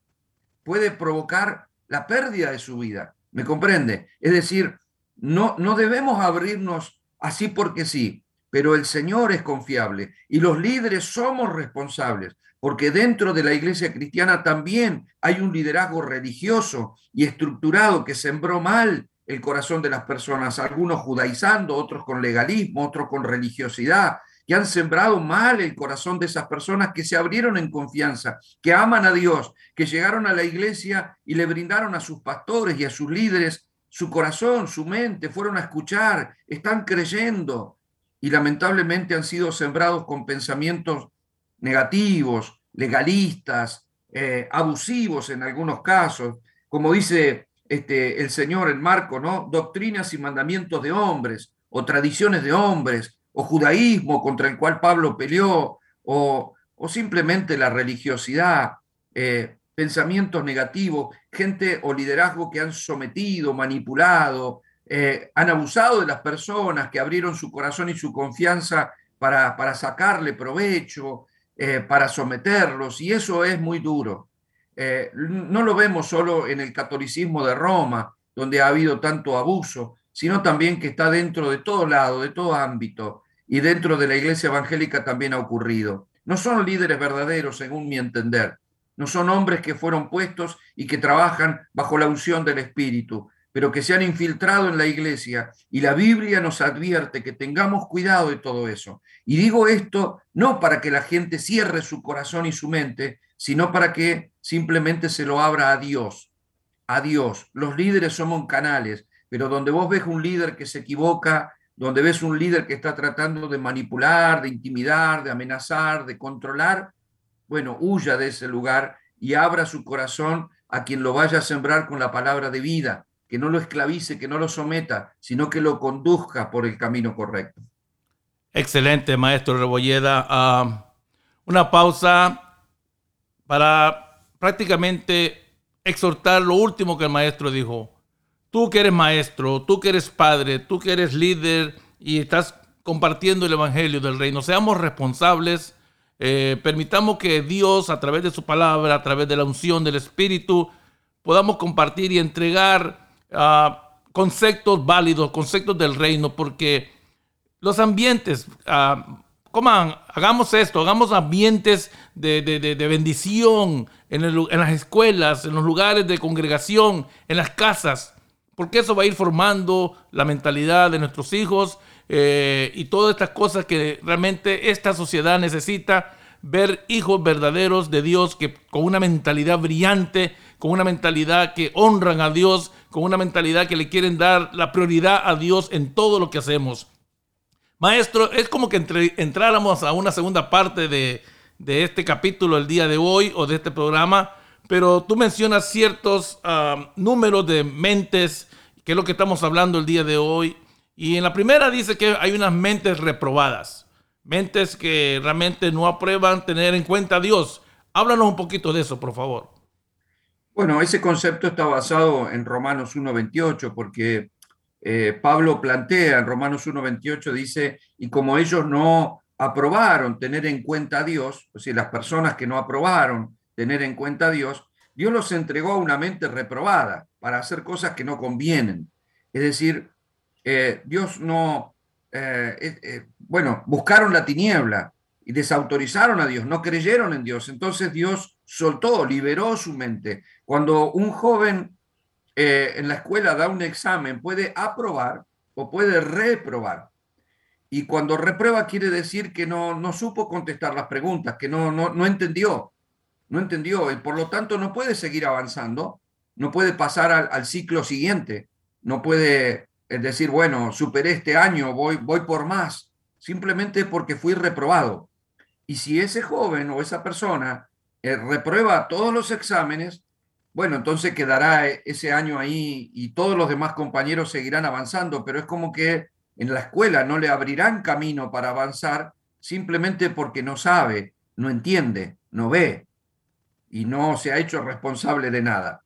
puede provocar la pérdida de su vida ¿Me comprende? Es decir, no, no debemos abrirnos así porque sí, pero el Señor es confiable y los líderes somos responsables, porque dentro de la iglesia cristiana también hay un liderazgo religioso y estructurado que sembró mal el corazón de las personas, algunos judaizando, otros con legalismo, otros con religiosidad, que han sembrado mal el corazón de esas personas que se abrieron en confianza, que aman a Dios, que llegaron a la iglesia y le brindaron a sus pastores y a sus líderes su corazón, su mente, fueron a escuchar, están creyendo y lamentablemente han sido sembrados con pensamientos negativos, legalistas, eh, abusivos en algunos casos, como dice este, el Señor en Marco, ¿no? Doctrinas y mandamientos de hombres o tradiciones de hombres o judaísmo contra el cual Pablo peleó, o, simplemente la religiosidad, eh, pensamientos negativos, gente o liderazgo que han sometido, manipulado, eh, han abusado de las personas, que abrieron su corazón y su confianza para, para sacarle provecho, eh, para someterlos, y eso es muy duro. no lo vemos solo en el catolicismo de Roma, donde ha habido tanto abuso, sino también que está dentro de todo lado, de todo ámbito y dentro de la iglesia evangélica también ha ocurrido. No son líderes verdaderos, según mi entender. No son hombres que fueron puestos y que trabajan bajo la unción del Espíritu, pero que se han infiltrado en la iglesia. Y la Biblia nos advierte que tengamos cuidado de todo eso. Y digo esto no para que la gente cierre su corazón y su mente, sino para que simplemente se lo abra a Dios. a Dios. Los líderes somos canales, pero donde vos ves un líder que se equivoca, donde ves un líder que está tratando de manipular, de intimidar, de amenazar, de controlar, bueno, huya de ese lugar y abra su corazón a quien lo vaya a sembrar con la palabra de vida, que no lo esclavice, que no lo someta, sino que lo conduzca por el camino correcto. Excelente, maestro Rebolleda. Ah, una pausa para prácticamente exhortar lo último que el maestro dijo. Tú que eres maestro, tú que eres padre, tú que eres líder y estás compartiendo el Evangelio del Reino, seamos responsables, eh, permitamos que Dios a través de su palabra, a través de la unción del Espíritu, podamos compartir y entregar ah, conceptos válidos, conceptos del reino, porque los ambientes, uh, hagamos esto, hagamos ambientes de, bendición en, en, las escuelas, en los lugares de congregación, en las casas, porque eso va a ir formando la mentalidad de nuestros hijos eh, y todas estas cosas que realmente esta sociedad necesita ver hijos verdaderos de Dios que con una mentalidad brillante, con una mentalidad que honran a Dios, con una mentalidad que le quieren dar la prioridad a Dios en todo lo que hacemos. Maestro, es como que entráramos a una segunda parte de, este capítulo el día de hoy o de este programa, pero tú mencionas ciertos números de mentes, que es lo que estamos hablando el día de hoy. Y en la primera dice que hay unas mentes reprobadas, mentes que realmente no aprueban tener en cuenta a Dios. Háblanos un poquito de eso, por favor. Bueno, ese concepto está basado en Romanos 1.28, porque eh, Pablo plantea en Romanos 1.28, dice, y como ellos no aprobaron tener en cuenta a Dios, o sea, las personas que no aprobaron tener en cuenta a Dios, Dios los entregó a una mente reprobada para hacer cosas que no convienen. Es decir, eh, Dios no, eh, bueno, buscaron la tiniebla y desautorizaron a Dios, no creyeron en Dios. Entonces Dios soltó, liberó su mente. Cuando un joven eh, en la escuela da un examen, puede aprobar o puede reprobar. Y cuando reprueba quiere decir que no, no supo contestar las preguntas, que no, no, no entendió, no entendió y por lo tanto no puede seguir avanzando, no puede pasar al, ciclo siguiente, no puede eh, decir, bueno, superé este año, voy, voy por más, simplemente porque fui reprobado. Y si ese joven o esa persona eh, reprueba todos los exámenes, bueno, entonces quedará e, ese año ahí y todos los demás compañeros seguirán avanzando, pero es como que en la escuela no le abrirán camino para avanzar simplemente porque no sabe, no entiende, no ve y no se ha hecho responsable de nada.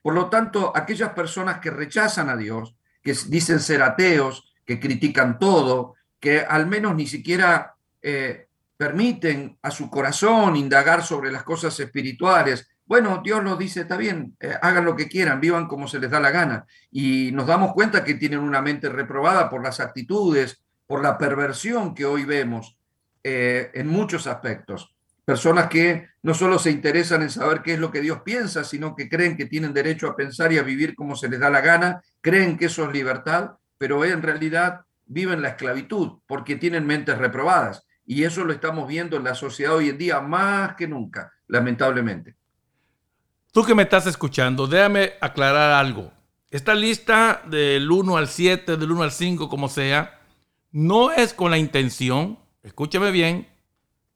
Por lo tanto, aquellas personas que rechazan a Dios, que dicen ser ateos, que critican todo, que al menos ni siquiera eh, permiten a su corazón indagar sobre las cosas espirituales, bueno, Dios nos dice, está bien, eh, hagan lo que quieran, vivan como se les da la gana. Y nos damos cuenta que tienen una mente reprobada por las actitudes, por la perversión que hoy vemos eh, en muchos aspectos. Personas que no solo se interesan en saber qué es lo que Dios piensa, sino que creen que tienen derecho a pensar y a vivir como se les da la gana, creen que eso es libertad, pero en realidad viven la esclavitud porque tienen mentes reprobadas. Y eso lo estamos viendo en la sociedad hoy en día más que nunca, lamentablemente. Tú que me estás escuchando, déjame aclarar algo. Esta lista del 1 al 7, del 1 al 5, como sea, no es con la intención, escúchame bien,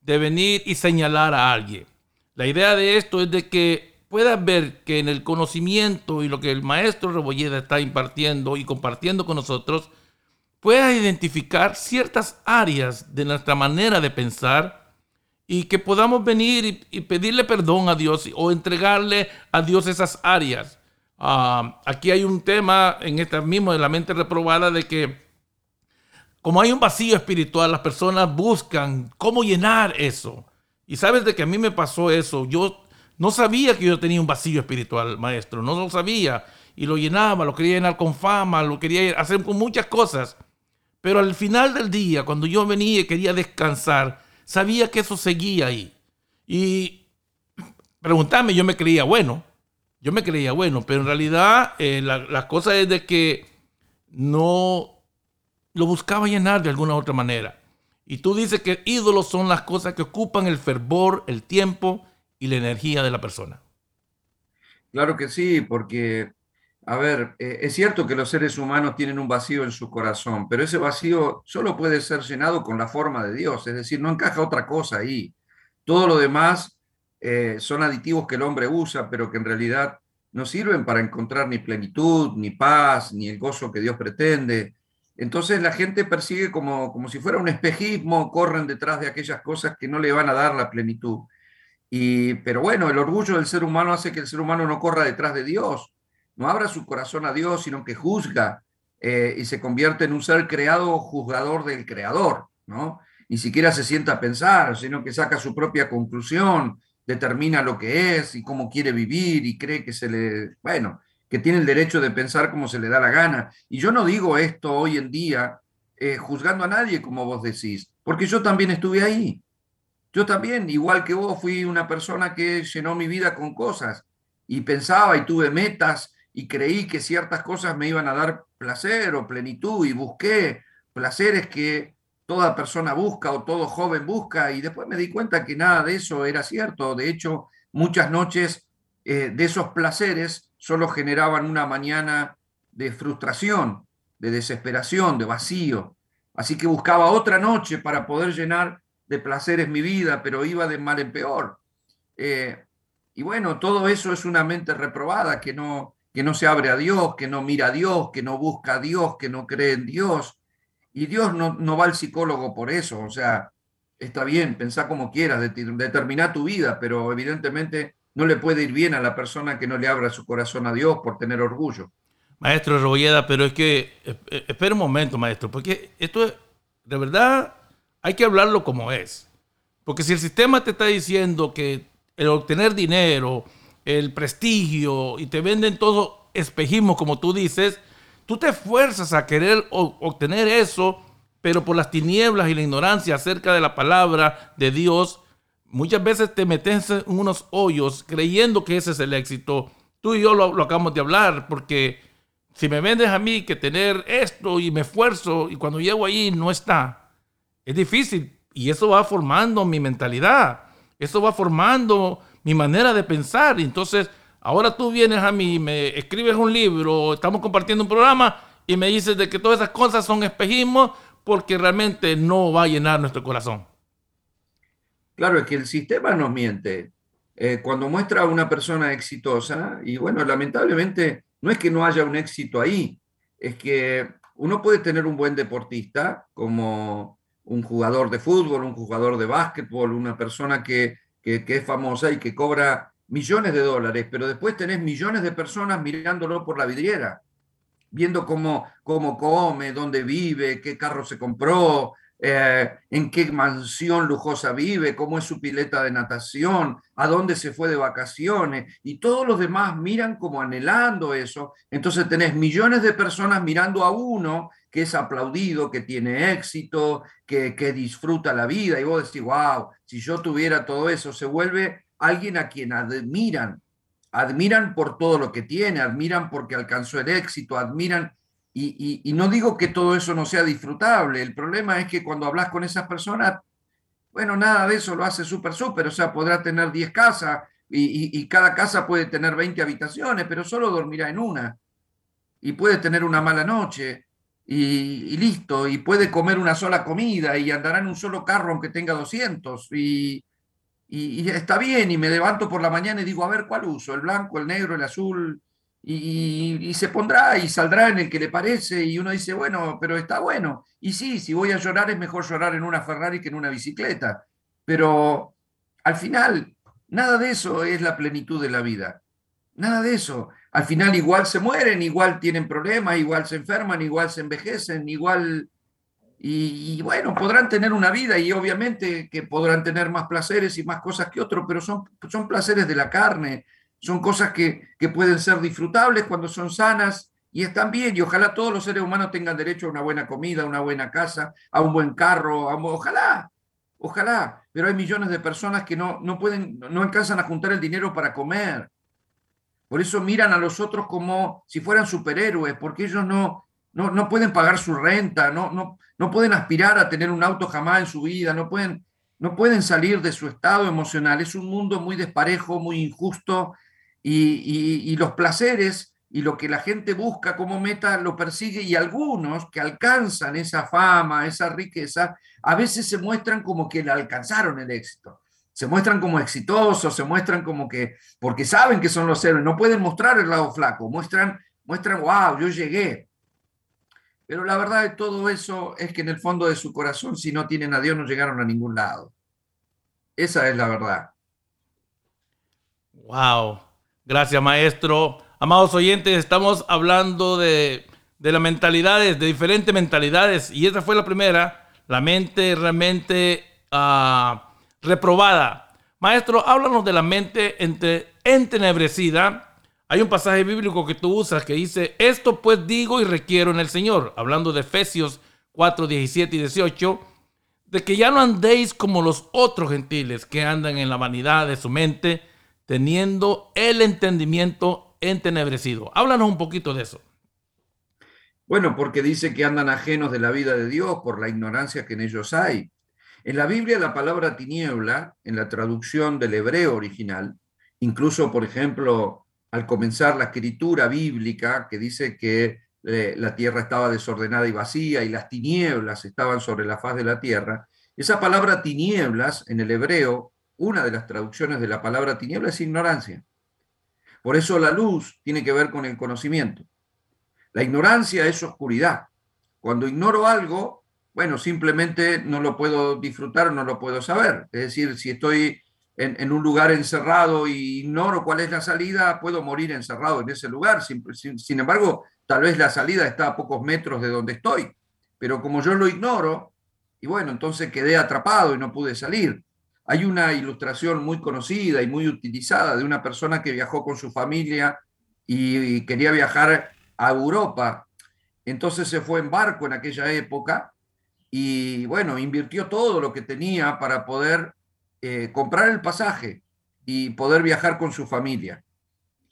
de venir y señalar a alguien. La idea de esto es de que puedas ver que en el conocimiento y lo que el maestro Rebolleda está impartiendo y compartiendo con nosotros, puedas identificar ciertas áreas de nuestra manera de pensar y que podamos venir y, pedirle perdón a Dios o entregarle a Dios esas áreas. Ah, aquí hay un tema en esta mismo de la mente reprobada de que como hay un vacío espiritual, las personas buscan cómo llenar eso. Y sabes de que a mí me pasó eso. Yo no sabía que yo tenía un vacío espiritual, maestro. No lo sabía. Y lo llenaba, lo quería llenar con fama, lo quería hacer con muchas cosas. Pero al final del día, cuando yo venía y quería descansar, sabía que eso seguía ahí. Y preguntarme, yo me creía bueno, yo me creía bueno, pero en realidad eh, la, cosa es de que no lo buscaba llenar de alguna otra manera. Y tú dices que ídolos son las cosas que ocupan el fervor, el tiempo y la energía de la persona. Claro que sí, porque, a ver, eh, es cierto que los seres humanos tienen un vacío en su corazón, pero ese vacío solo puede ser llenado con la forma de Dios, es decir, no encaja otra cosa ahí. Todo lo demás eh, son aditivos que el hombre usa, pero que en realidad no sirven para encontrar ni plenitud, ni paz, ni el gozo que Dios pretende. Entonces la gente persigue como, como si fuera un espejismo, corren detrás de aquellas cosas que no le van a dar la plenitud. Y, pero bueno, el orgullo del ser humano hace que el ser humano no corra detrás de Dios, no abra su corazón a Dios, sino que juzga eh, y se convierte en un ser creado juzgador del creador, ¿no? Ni siquiera se sienta a pensar, sino que saca su propia conclusión, determina lo que es y cómo quiere vivir y cree que se le, bueno, que tiene el derecho de pensar como se le da la gana. Y yo no digo esto hoy en día eh, juzgando a nadie, como vos decís, porque yo también estuve ahí. Yo también, igual que vos, fui una persona que llenó mi vida con cosas y pensaba y tuve metas y creí que ciertas cosas me iban a dar placer o plenitud y busqué placeres que toda persona busca o todo joven busca y después me di cuenta que nada de eso era cierto. De hecho, muchas noches eh, de esos placeres solo generaban una mañana de frustración, de desesperación, de vacío. Así que buscaba otra noche para poder llenar de placeres mi vida, pero iba de mal en peor. Eh, y bueno, todo eso es una mente reprobada que no, que no se abre a Dios, que no mira a Dios, que no busca a Dios, que no cree en Dios, y Dios no, no va al psicólogo por eso, o sea, está bien, pensá como quieras, determina tu vida, pero evidentemente no le puede ir bien a la persona que no le abra su corazón a Dios por tener orgullo. Maestro Rolleda, pero es que, espera un momento, maestro, porque esto es, de verdad, hay que hablarlo como es. Porque si el sistema te está diciendo que el obtener dinero, el prestigio, y te venden todo espejismo, como tú dices, Tú te esfuerzas a querer obtener eso, pero por las tinieblas y la ignorancia acerca de la palabra de Dios, muchas veces te metes en unos hoyos creyendo que ese es el éxito. Tú y yo lo, acabamos de hablar, porque si me vendes a mí que tener esto y me esfuerzo y cuando llego ahí no está, es difícil. Y eso va formando mi mentalidad, eso va formando mi manera de pensar. Entonces, Ahora tú vienes a mí, me escribes un libro, estamos compartiendo un programa y me dices de que todas esas cosas son espejismos porque realmente no va a llenar nuestro corazón. Claro, es que el sistema nos miente. Eh, cuando muestra a una persona exitosa, y bueno, lamentablemente no es que no haya un éxito ahí, es que uno puede tener un buen deportista como un jugador de fútbol, un jugador de básquetbol, una persona que, que, es famosa y que cobra millones de dólares, pero después tenés millones de personas mirándolo por la vidriera, viendo cómo, cómo come, dónde vive, qué carro se compró, eh, en qué mansión lujosa vive, cómo es su pileta de natación, a dónde se fue de vacaciones, y todos los demás miran como anhelando eso. Entonces tenés millones de personas mirando a uno que es aplaudido, que tiene éxito, que, que disfruta la vida, y vos decís, wow, si yo tuviera todo eso, se vuelve alguien a quien admiran, admiran por todo lo que tiene, admiran porque alcanzó el éxito, admiran, y, no digo que todo eso no sea disfrutable, el problema es que cuando hablas con esas personas, bueno, nada de eso lo hace súper, súper, o sea, podrá tener 10 casas y, cada casa puede tener 20 habitaciones, pero solo dormirá en una, y puede tener una mala noche. Y, y, listo, y puede comer una sola comida y andará en un solo carro aunque tenga 200 y, y, está bien, y me levanto por la mañana y digo, a ver, ¿cuál uso? ¿El blanco, el negro, el azul? Y, se pondrá y saldrá en el que le parece, y uno dice, bueno, pero está bueno. Y sí, si voy a llorar es mejor llorar en una Ferrari que en una bicicleta, pero al final, nada de eso es la plenitud de la vida. Nada de eso. Al final igual se mueren, igual tienen problemas, igual se enferman, igual se envejecen, igual y, bueno, podrán tener una vida y obviamente que podrán tener más placeres y más cosas que otros, pero son, son placeres de la carne, son cosas que, que pueden ser disfrutables cuando son sanas y están bien. Y ojalá todos los seres humanos tengan derecho a una buena comida, a una buena casa, a un buen carro, a, ojalá, ojalá. Pero hay millones de personas que no, no pueden, no alcanzan a juntar el dinero para comer. Por eso miran a los otros como si fueran superhéroes, porque ellos no, no, no pueden pagar su renta, no, no, no pueden aspirar a tener un auto jamás en su vida, no pueden, no pueden salir de su estado emocional. Es un mundo muy desparejo, muy injusto, y, los placeres y lo que la gente busca como meta lo persigue y algunos que alcanzan esa fama, esa riqueza, a veces se muestran como que alcanzaron el éxito. Se muestran como exitosos, se muestran como que, porque saben que son los héroes, no pueden mostrar el lado flaco, muestran, muestran, wow, yo llegué. Pero la verdad de todo eso es que en el fondo de su corazón, si no tienen a Dios, no llegaron a ningún lado. Esa es la verdad. Wow. Gracias, maestro. Amados oyentes, estamos hablando de, de las mentalidades, de diferentes mentalidades, y esa fue la primera, la mente realmente ah, reprobada. Maestro, háblanos de la mente entre, entenebrecida. Hay un pasaje bíblico que tú usas que dice, esto pues digo y requiero en el Señor, hablando de Efesios 4, 17 y 18, de que ya no andéis como los otros gentiles que andan en la vanidad de su mente, teniendo el entendimiento entenebrecido. Háblanos un poquito de eso. Bueno, porque dice que andan ajenos de la vida de Dios por la ignorancia que en ellos hay. En la Biblia la palabra tiniebla, en la traducción del hebreo original, incluso por ejemplo al comenzar la escritura bíblica que dice que eh, la tierra estaba desordenada y vacía y las tinieblas estaban sobre la faz de la tierra, esa palabra tinieblas en el hebreo una de las traducciones de la palabra tiniebla es ignorancia. Por eso la luz tiene que ver con el conocimiento. La ignorancia es oscuridad. Cuando ignoro algo, bueno, simplemente no lo puedo disfrutar no lo puedo saber. Es decir, si estoy en, un lugar encerrado y ignoro cuál es la salida, puedo morir encerrado en ese lugar. Sin, sin embargo, tal vez la salida está a pocos metros de donde estoy. Pero como yo lo ignoro, y bueno, entonces quedé atrapado y no pude salir. Hay una ilustración muy conocida y muy utilizada de una persona que viajó con su familia y, quería viajar a Europa. Entonces se fue en barco en aquella época y bueno, invirtió todo lo que tenía para poder eh, comprar el pasaje y poder viajar con su familia.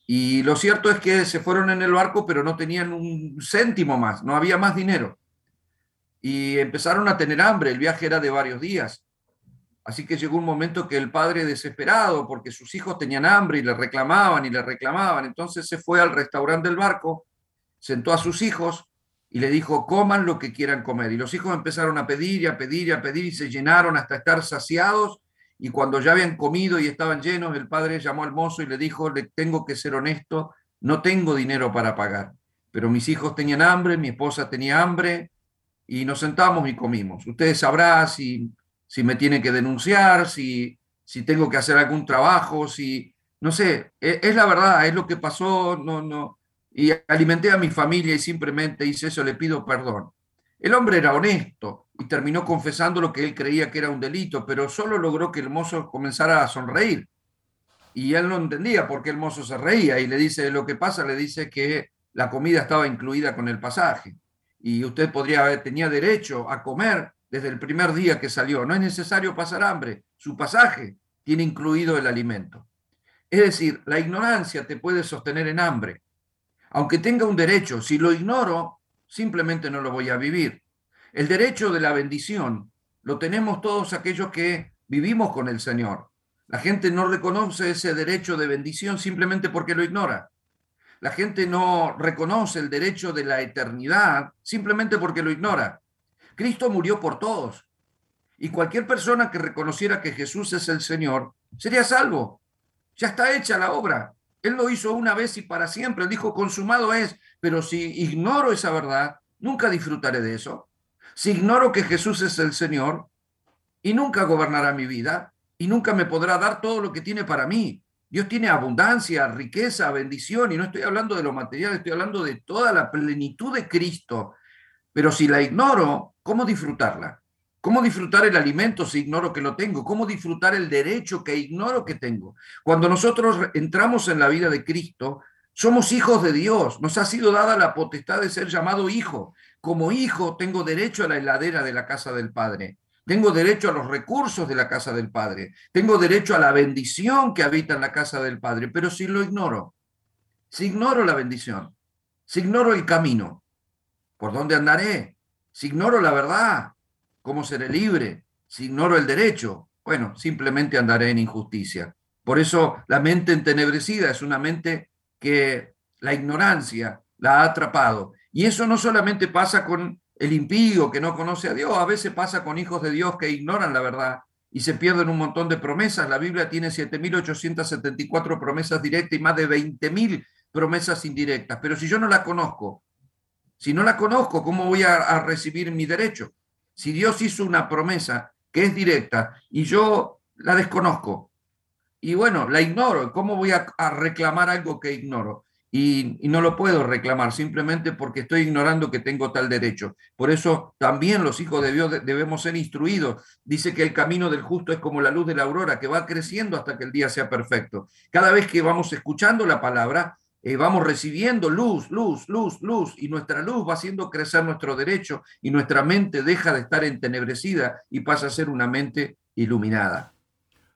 Y lo cierto es que se fueron en el barco, pero no tenían un céntimo más, no había más dinero. Y empezaron a tener hambre, el viaje era de varios días. Así que llegó un momento que el padre desesperado, porque sus hijos tenían hambre y le reclamaban y le reclamaban, entonces se fue al restaurante del barco, sentó a sus hijos y le dijo, coman lo que quieran comer. Y los hijos empezaron a pedir y a pedir y a pedir y se llenaron hasta estar saciados. Y cuando ya habían comido y estaban llenos, el padre llamó al mozo y le dijo, le tengo que ser honesto, no tengo dinero para pagar. Pero mis hijos tenían hambre, mi esposa tenía hambre y nos sentamos y comimos. Ustedes sabrán si si me tiene que denunciar, si, si tengo que hacer algún trabajo, si, no sé, es, es, la verdad, es lo que pasó, no, no, y alimenté a mi familia y simplemente hice eso, le pido perdón. El hombre era honesto y terminó confesando lo que él creía que era un delito, pero solo logró que el mozo comenzara a sonreír. Y él no entendía por qué el mozo se reía y le dice, lo que pasa, le dice que la comida estaba incluida con el pasaje y usted podría haber, tenía derecho a comer desde el primer día que salió. No es necesario pasar hambre, su pasaje tiene incluido el alimento. Es decir, la ignorancia te puede sostener en hambre. Aunque tenga un derecho, si lo ignoro, simplemente no lo voy a vivir. El derecho de la bendición lo tenemos todos aquellos que vivimos con el Señor. La gente no reconoce ese derecho de bendición simplemente porque lo ignora. La gente no reconoce el derecho de la eternidad simplemente porque lo ignora. Cristo murió por todos. Y cualquier persona que reconociera que Jesús es el Señor, sería salvo. Ya está hecha la obra. Él lo hizo una vez y para siempre. Él dijo, consumado es. Pero si ignoro esa verdad, nunca disfrutaré de eso. Si ignoro que Jesús es el Señor, y nunca gobernará mi vida, y nunca me podrá dar todo lo que tiene para mí. Dios tiene abundancia, riqueza, bendición, y no estoy hablando de lo material, estoy hablando de toda la plenitud de Cristo. Pero si la ignoro, ¿Cómo disfrutarla? ¿Cómo disfrutar el alimento si ignoro que lo tengo? ¿Cómo disfrutar el derecho que ignoro que tengo? Cuando nosotros entramos en la vida de Cristo, somos hijos de Dios. Nos ha sido dada la potestad de ser llamado hijo. Como hijo tengo derecho a la heladera de la casa del Padre. Tengo derecho a los recursos de la casa del Padre. Tengo derecho a la bendición que habita en la casa del Padre. Pero si lo ignoro, si ignoro la bendición, si ignoro el camino, ¿por dónde andaré? Si ignoro la verdad, ¿cómo seré libre? Si ignoro el derecho, bueno, simplemente andaré en injusticia. Por eso la mente entenebrecida es una mente que la ignorancia la ha atrapado. Y eso no solamente pasa con el impío que no conoce a Dios, a veces pasa con hijos de Dios que ignoran la verdad y se pierden un montón de promesas. La Biblia tiene 7.874 promesas directas y más de 20.000 promesas indirectas. Pero si yo no la conozco, si no la conozco, ¿cómo voy a, recibir mi derecho? Si Dios hizo una promesa que es directa y yo la desconozco, y bueno, la ignoro, ¿cómo voy a reclamar algo que ignoro? y, no lo puedo reclamar simplemente porque estoy ignorando que tengo tal derecho. Por eso también los hijos de Dios debemos ser instruidos. Dice que el camino del justo es como la luz de la aurora, que va creciendo hasta que el día sea perfecto. Cada vez que vamos escuchando la palabra, eh, vamos recibiendo luz, luz, luz, luz, y nuestra luz va haciendo crecer nuestro derecho y nuestra mente deja de estar entenebrecida y pasa a ser una mente iluminada.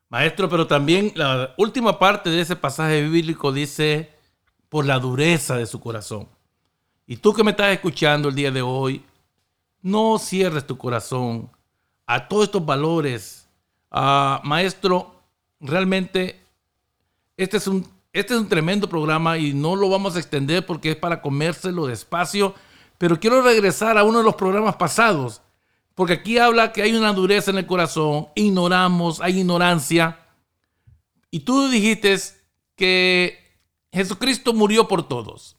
Maestro, pero también la última parte de ese pasaje bíblico dice por la dureza de su corazón. Y tú que me estás escuchando el día de hoy, no cierres tu corazón a todos estos valores. Ah, maestro, realmente este es, un, este es un tremendo programa y no lo vamos a extender porque es para comérselo despacio. Pero quiero regresar a uno de los programas pasados, porque aquí habla que hay una dureza en el corazón, ignoramos, hay ignorancia. Y tú dijiste que Jesucristo murió por todos.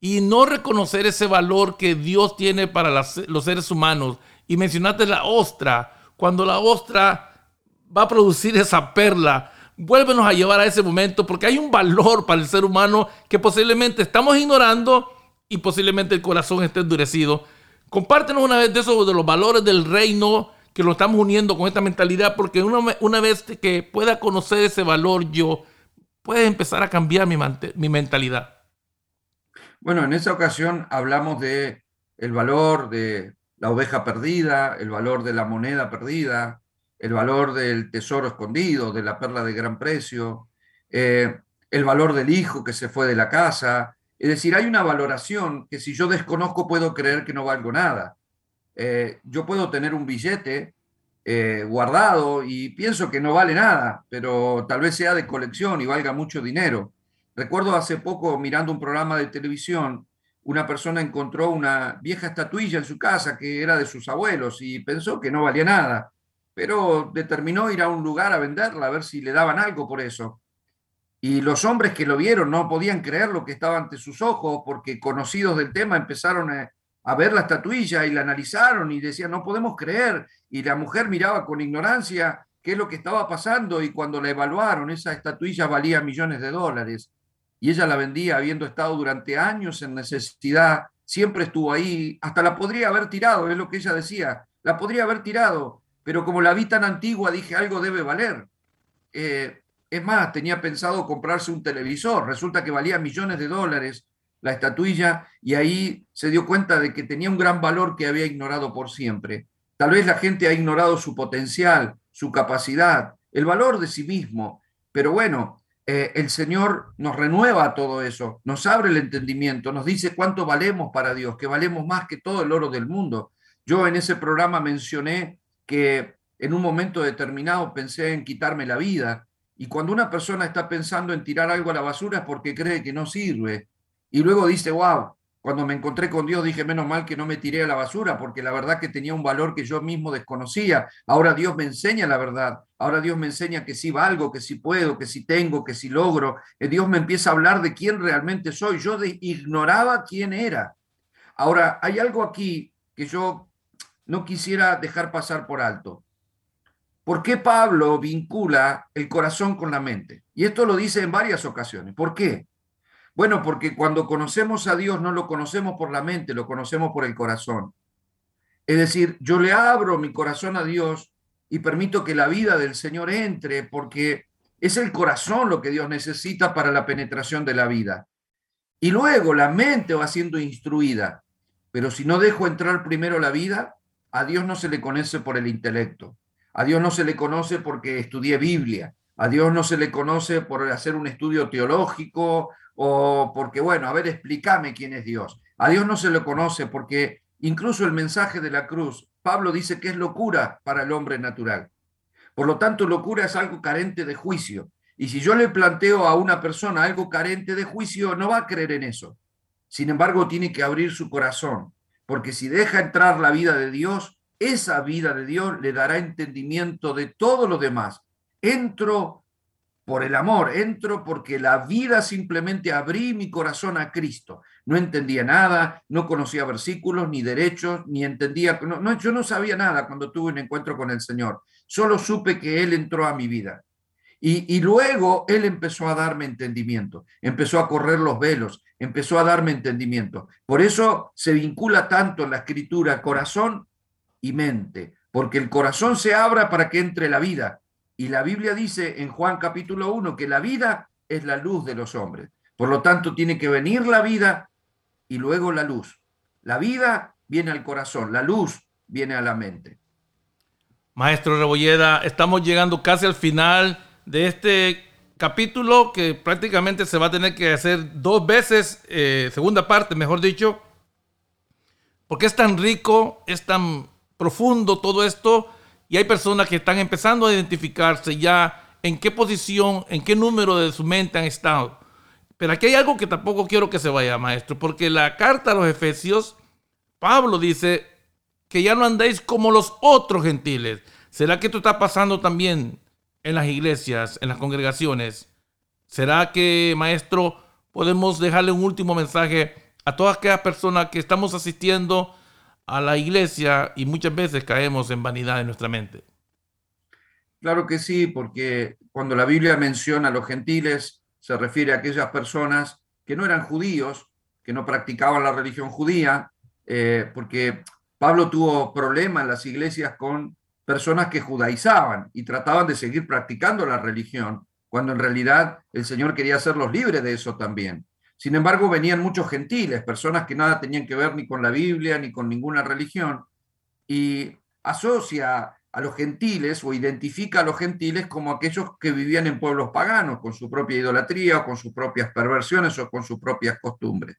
Y no reconocer ese valor que Dios tiene para los seres humanos. Y mencionaste la ostra. Cuando la ostra va a producir esa perla, vuélvenos a llevar a ese momento porque hay un valor para el ser humano que posiblemente estamos ignorando y posiblemente el corazón esté endurecido. Compártenos una vez de eso, de los valores del reino, que lo estamos uniendo con esta mentalidad, porque una, una vez que pueda conocer ese valor yo, puede empezar a cambiar mi, mi mentalidad. Bueno, en esa ocasión hablamos de el valor de la oveja perdida, el valor de la moneda perdida, el valor del tesoro escondido, de la perla de gran precio, eh, el valor del hijo que se fue de la casa. Es decir, hay una valoración que si yo desconozco puedo creer que no valgo nada. Eh, yo puedo tener un billete eh, guardado y pienso que no vale nada, pero tal vez sea de colección y valga mucho dinero. Recuerdo hace poco mirando un programa de televisión, una persona encontró una vieja estatuilla en su casa que era de sus abuelos y pensó que no valía nada, pero determinó ir a un lugar a venderla, a ver si le daban algo por eso. Y los hombres que lo vieron no podían creer lo que estaba ante sus ojos porque conocidos del tema empezaron a, a ver la estatuilla y la analizaron y decían, no podemos creer. Y la mujer miraba con ignorancia qué es lo que estaba pasando y cuando la evaluaron, esa estatuilla valía millones de dólares y ella la vendía habiendo estado durante años en necesidad, siempre estuvo ahí, hasta la podría haber tirado, es lo que ella decía, la podría haber tirado, pero como la vi tan antigua, dije, algo debe valer. Eh, es más, tenía pensado comprarse un televisor, resulta que valía millones de dólares la estatuilla y ahí se dio cuenta de que tenía un gran valor que había ignorado por siempre. Tal vez la gente ha ignorado su potencial, su capacidad, el valor de sí mismo, pero bueno, eh, el Señor nos renueva todo eso, nos abre el entendimiento, nos dice cuánto valemos para Dios, que valemos más que todo el oro del mundo. Yo en ese programa mencioné en un momento determinado pensé en quitarme la vida y cuando una persona está pensando en tirar algo a la basura es porque cree que no sirve, y luego dice, wow, cuando me encontré con Dios dije, menos mal que no me tiré a la basura, porque la verdad que tenía un valor que yo mismo desconocía. Ahora Dios me enseña la verdad. Ahora Dios me enseña que sí valgo, que sí puedo, que sí tengo, que sí logro. Eh, Dios me empieza a hablar de quién realmente soy. Yo ignoraba quién era. Ahora, hay algo aquí que yo no quisiera dejar pasar por alto. ¿Por qué Pablo vincula el corazón con la mente? Y esto lo dice en varias ocasiones. ¿Por qué? Bueno, porque cuando conocemos a Dios no lo conocemos por la mente, lo conocemos por el corazón. Es decir, yo le abro mi corazón a Dios y permito que la vida del Señor entre, porque es el corazón lo que Dios necesita para la penetración de la vida. Y luego la mente va siendo instruida. Pero si no dejo entrar primero la vida, a Dios no se le conoce por el intelecto. A Dios no se le conoce porque estudié Biblia. A Dios no se le conoce por hacer un estudio teológico o porque, bueno, a ver, explícame quién es Dios. A Dios no se lo conoce porque incluso el mensaje de la cruz, Pablo dice que es locura para el hombre natural. Por lo tanto, locura es algo carente de juicio. Y si yo le planteo a una persona algo carente de juicio, no va a creer en eso. Sin embargo, tiene que abrir su corazón, porque si deja entrar la vida de Dios, esa vida de Dios le dará entendimiento de todo lo demás. Entro por el amor, entro porque la vida simplemente abrí mi corazón a Cristo. No entendía nada, no conocía versículos ni derechos, ni entendía, no, yo no sabía nada cuando tuve un encuentro con el Señor. Solo supe que Él entró a mi vida. Y, y luego Él empezó a darme entendimiento, empezó a correr los velos, empezó a darme entendimiento. Por eso se vincula tanto en la escritura corazón y mente, porque el corazón se abra para que entre la vida. Y la Biblia dice en Juan capítulo 1 que la vida es la luz de los hombres. Por lo tanto, tiene que venir la vida y luego la luz. La vida viene al corazón, la luz viene a la mente. Maestro Rebolleda, estamos llegando casi al final de este capítulo que prácticamente se va a tener que hacer dos veces, eh, segunda parte, mejor dicho, porque es tan rico, es tan profundo todo esto y hay personas que están empezando a identificarse ya en qué posición, en qué número de su mente han estado. Pero aquí hay algo que tampoco quiero que se vaya, maestro, porque la carta a los Efesios, Pablo dice que ya no andéis como los otros gentiles. ¿Será que esto está pasando también en las iglesias, en las congregaciones? ¿Será que, maestro, podemos dejarle un último mensaje a todas aquellas personas que estamos asistiendo a la iglesia y muchas veces caemos en vanidad en nuestra mente. Claro que sí, porque cuando la Biblia menciona a los gentiles, se refiere a aquellas personas que no eran judíos, que no practicaban la religión judía, eh, porque Pablo tuvo problemas en las iglesias con personas que judaizaban y trataban de seguir practicando la religión, cuando en realidad el Señor quería hacerlos libres de eso también. Sin embargo, venían muchos gentiles, personas que nada tenían que ver ni con la Biblia ni con ninguna religión, y asocia a los gentiles o identifica a los gentiles como aquellos que vivían en pueblos paganos, con su propia idolatría o con sus propias perversiones o con sus propias costumbres.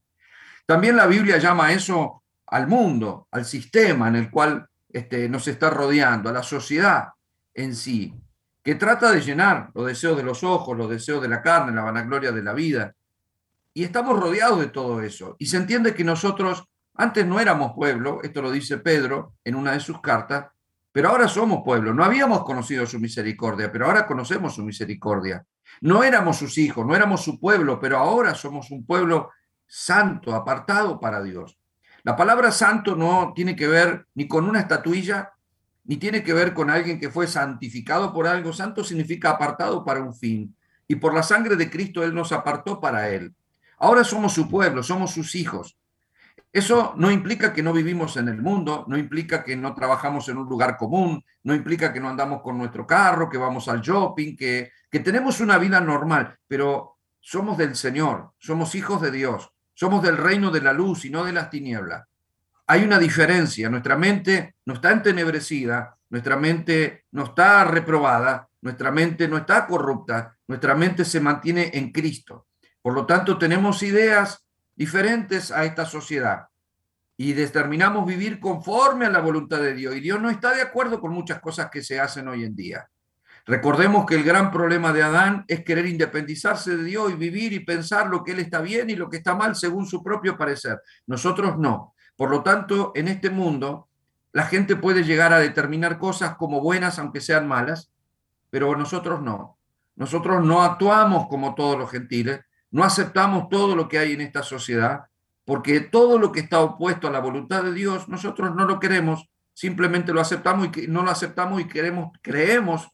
También la Biblia llama eso al mundo, al sistema en el cual este, nos está rodeando, a la sociedad en sí, que trata de llenar los deseos de los ojos, los deseos de la carne, la vanagloria de la vida, y estamos rodeados de todo eso. Y se entiende que nosotros antes no éramos pueblo, esto lo dice Pedro en una de sus cartas, pero ahora somos pueblo. No habíamos conocido su misericordia, pero ahora conocemos su misericordia. No éramos sus hijos, no éramos su pueblo, pero ahora somos un pueblo santo, apartado para Dios. La palabra santo no tiene que ver ni con una estatuilla, ni tiene que ver con alguien que fue santificado por algo. Santo significa apartado para un fin. Y por la sangre de Cristo Él nos apartó para Él. Ahora somos su pueblo, somos sus hijos. Eso no implica que no vivimos en el mundo, no implica que no trabajamos en un lugar común, no implica que no andamos con nuestro carro, que vamos al shopping, que, que tenemos una vida normal, pero somos del Señor, somos hijos de Dios, somos del reino de la luz y no de las tinieblas. Hay una diferencia, nuestra mente no está entenebrecida, nuestra mente no está reprobada, nuestra mente no está corrupta, nuestra mente se mantiene en Cristo. Por lo tanto, tenemos ideas diferentes a esta sociedad y determinamos vivir conforme a la voluntad de Dios. Y Dios no está de acuerdo con muchas cosas que se hacen hoy en día. Recordemos que el gran problema de Adán es querer independizarse de Dios y vivir y pensar lo que él está bien y lo que está mal según su propio parecer. Nosotros no. Por lo tanto, en este mundo, la gente puede llegar a determinar cosas como buenas aunque sean malas, pero nosotros no. Nosotros no actuamos como todos los gentiles, no aceptamos todo lo que hay en esta sociedad, porque todo lo que está opuesto a la voluntad de Dios, nosotros no lo queremos, simplemente lo aceptamos y no lo aceptamos y queremos, creemos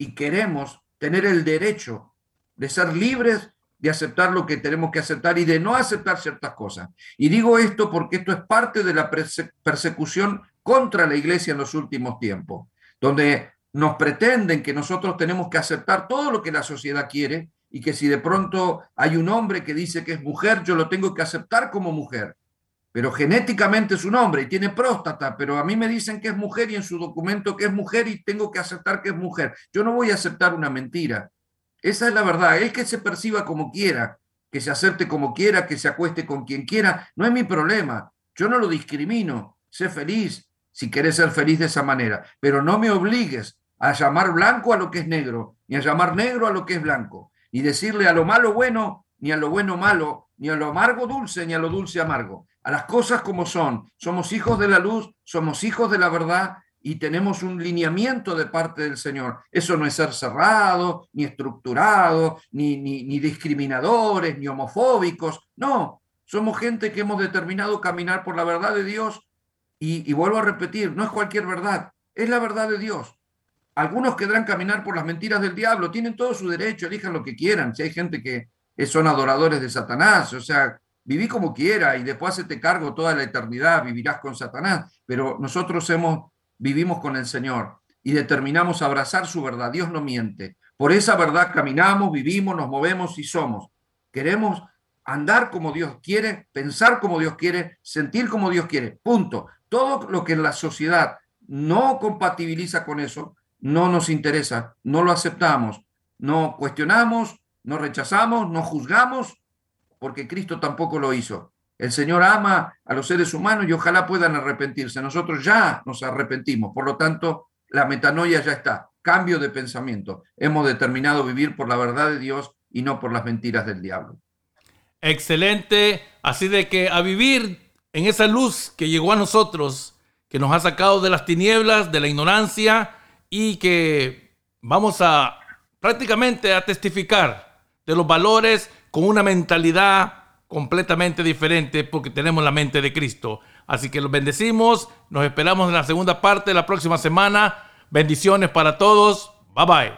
y queremos tener el derecho de ser libres de aceptar lo que tenemos que aceptar y de no aceptar ciertas cosas. Y digo esto porque esto es parte de la persecución contra la iglesia en los últimos tiempos, donde nos pretenden que nosotros tenemos que aceptar todo lo que la sociedad quiere y que si de pronto hay un hombre que dice que es mujer, yo lo tengo que aceptar como mujer. Pero genéticamente es un hombre y tiene próstata, pero a mí me dicen que es mujer y en su documento que es mujer y tengo que aceptar que es mujer. Yo no voy a aceptar una mentira. Esa es la verdad. Es que se perciba como quiera, que se acepte como quiera, que se acueste con quien quiera. No es mi problema. Yo no lo discrimino. Sé feliz si quieres ser feliz de esa manera. Pero no me obligues a llamar blanco a lo que es negro, ni a llamar negro a lo que es blanco. y decirle a lo malo bueno, ni a lo bueno malo, ni a lo amargo dulce, ni a lo dulce amargo. A las cosas como son. Somos hijos de la luz, somos hijos de la verdad y tenemos un lineamiento de parte del Señor. Eso no es ser cerrado, ni estructurado, ni, ni, discriminadores, ni homofóbicos. No, somos gente que hemos determinado caminar por la verdad de Dios y, y vuelvo a repetir, no es cualquier verdad, es la verdad de Dios. Algunos querrán caminar por las mentiras del diablo, tienen todo su derecho, elijan lo que quieran. Si hay gente que son adoradores de Satanás, o sea, viví como quiera y después se te cargo toda la eternidad, vivirás con Satanás, pero nosotros hemos, vivimos con el Señor y determinamos abrazar su verdad. Dios no miente. Por esa verdad caminamos, vivimos, nos movemos y somos. Queremos andar como Dios quiere, pensar como Dios quiere, sentir como Dios quiere. Punto. Todo lo que la sociedad no compatibiliza con eso, no nos interesa, no lo aceptamos, no cuestionamos, no rechazamos, no juzgamos, porque Cristo tampoco lo hizo. El Señor ama a los seres humanos y ojalá puedan arrepentirse. Nosotros ya nos arrepentimos, por lo tanto, la metanoia ya está. Cambio de pensamiento. Hemos determinado vivir por la verdad de Dios y no por las mentiras del diablo. Excelente. Así de que a vivir en esa luz que llegó a nosotros, que nos ha sacado de las tinieblas, de la ignorancia y que vamos a prácticamente a testificar de los valores con una mentalidad completamente diferente porque tenemos la mente de Cristo. Así que los bendecimos, nos esperamos en la segunda parte de la próxima semana. Bendiciones para todos. Bye bye.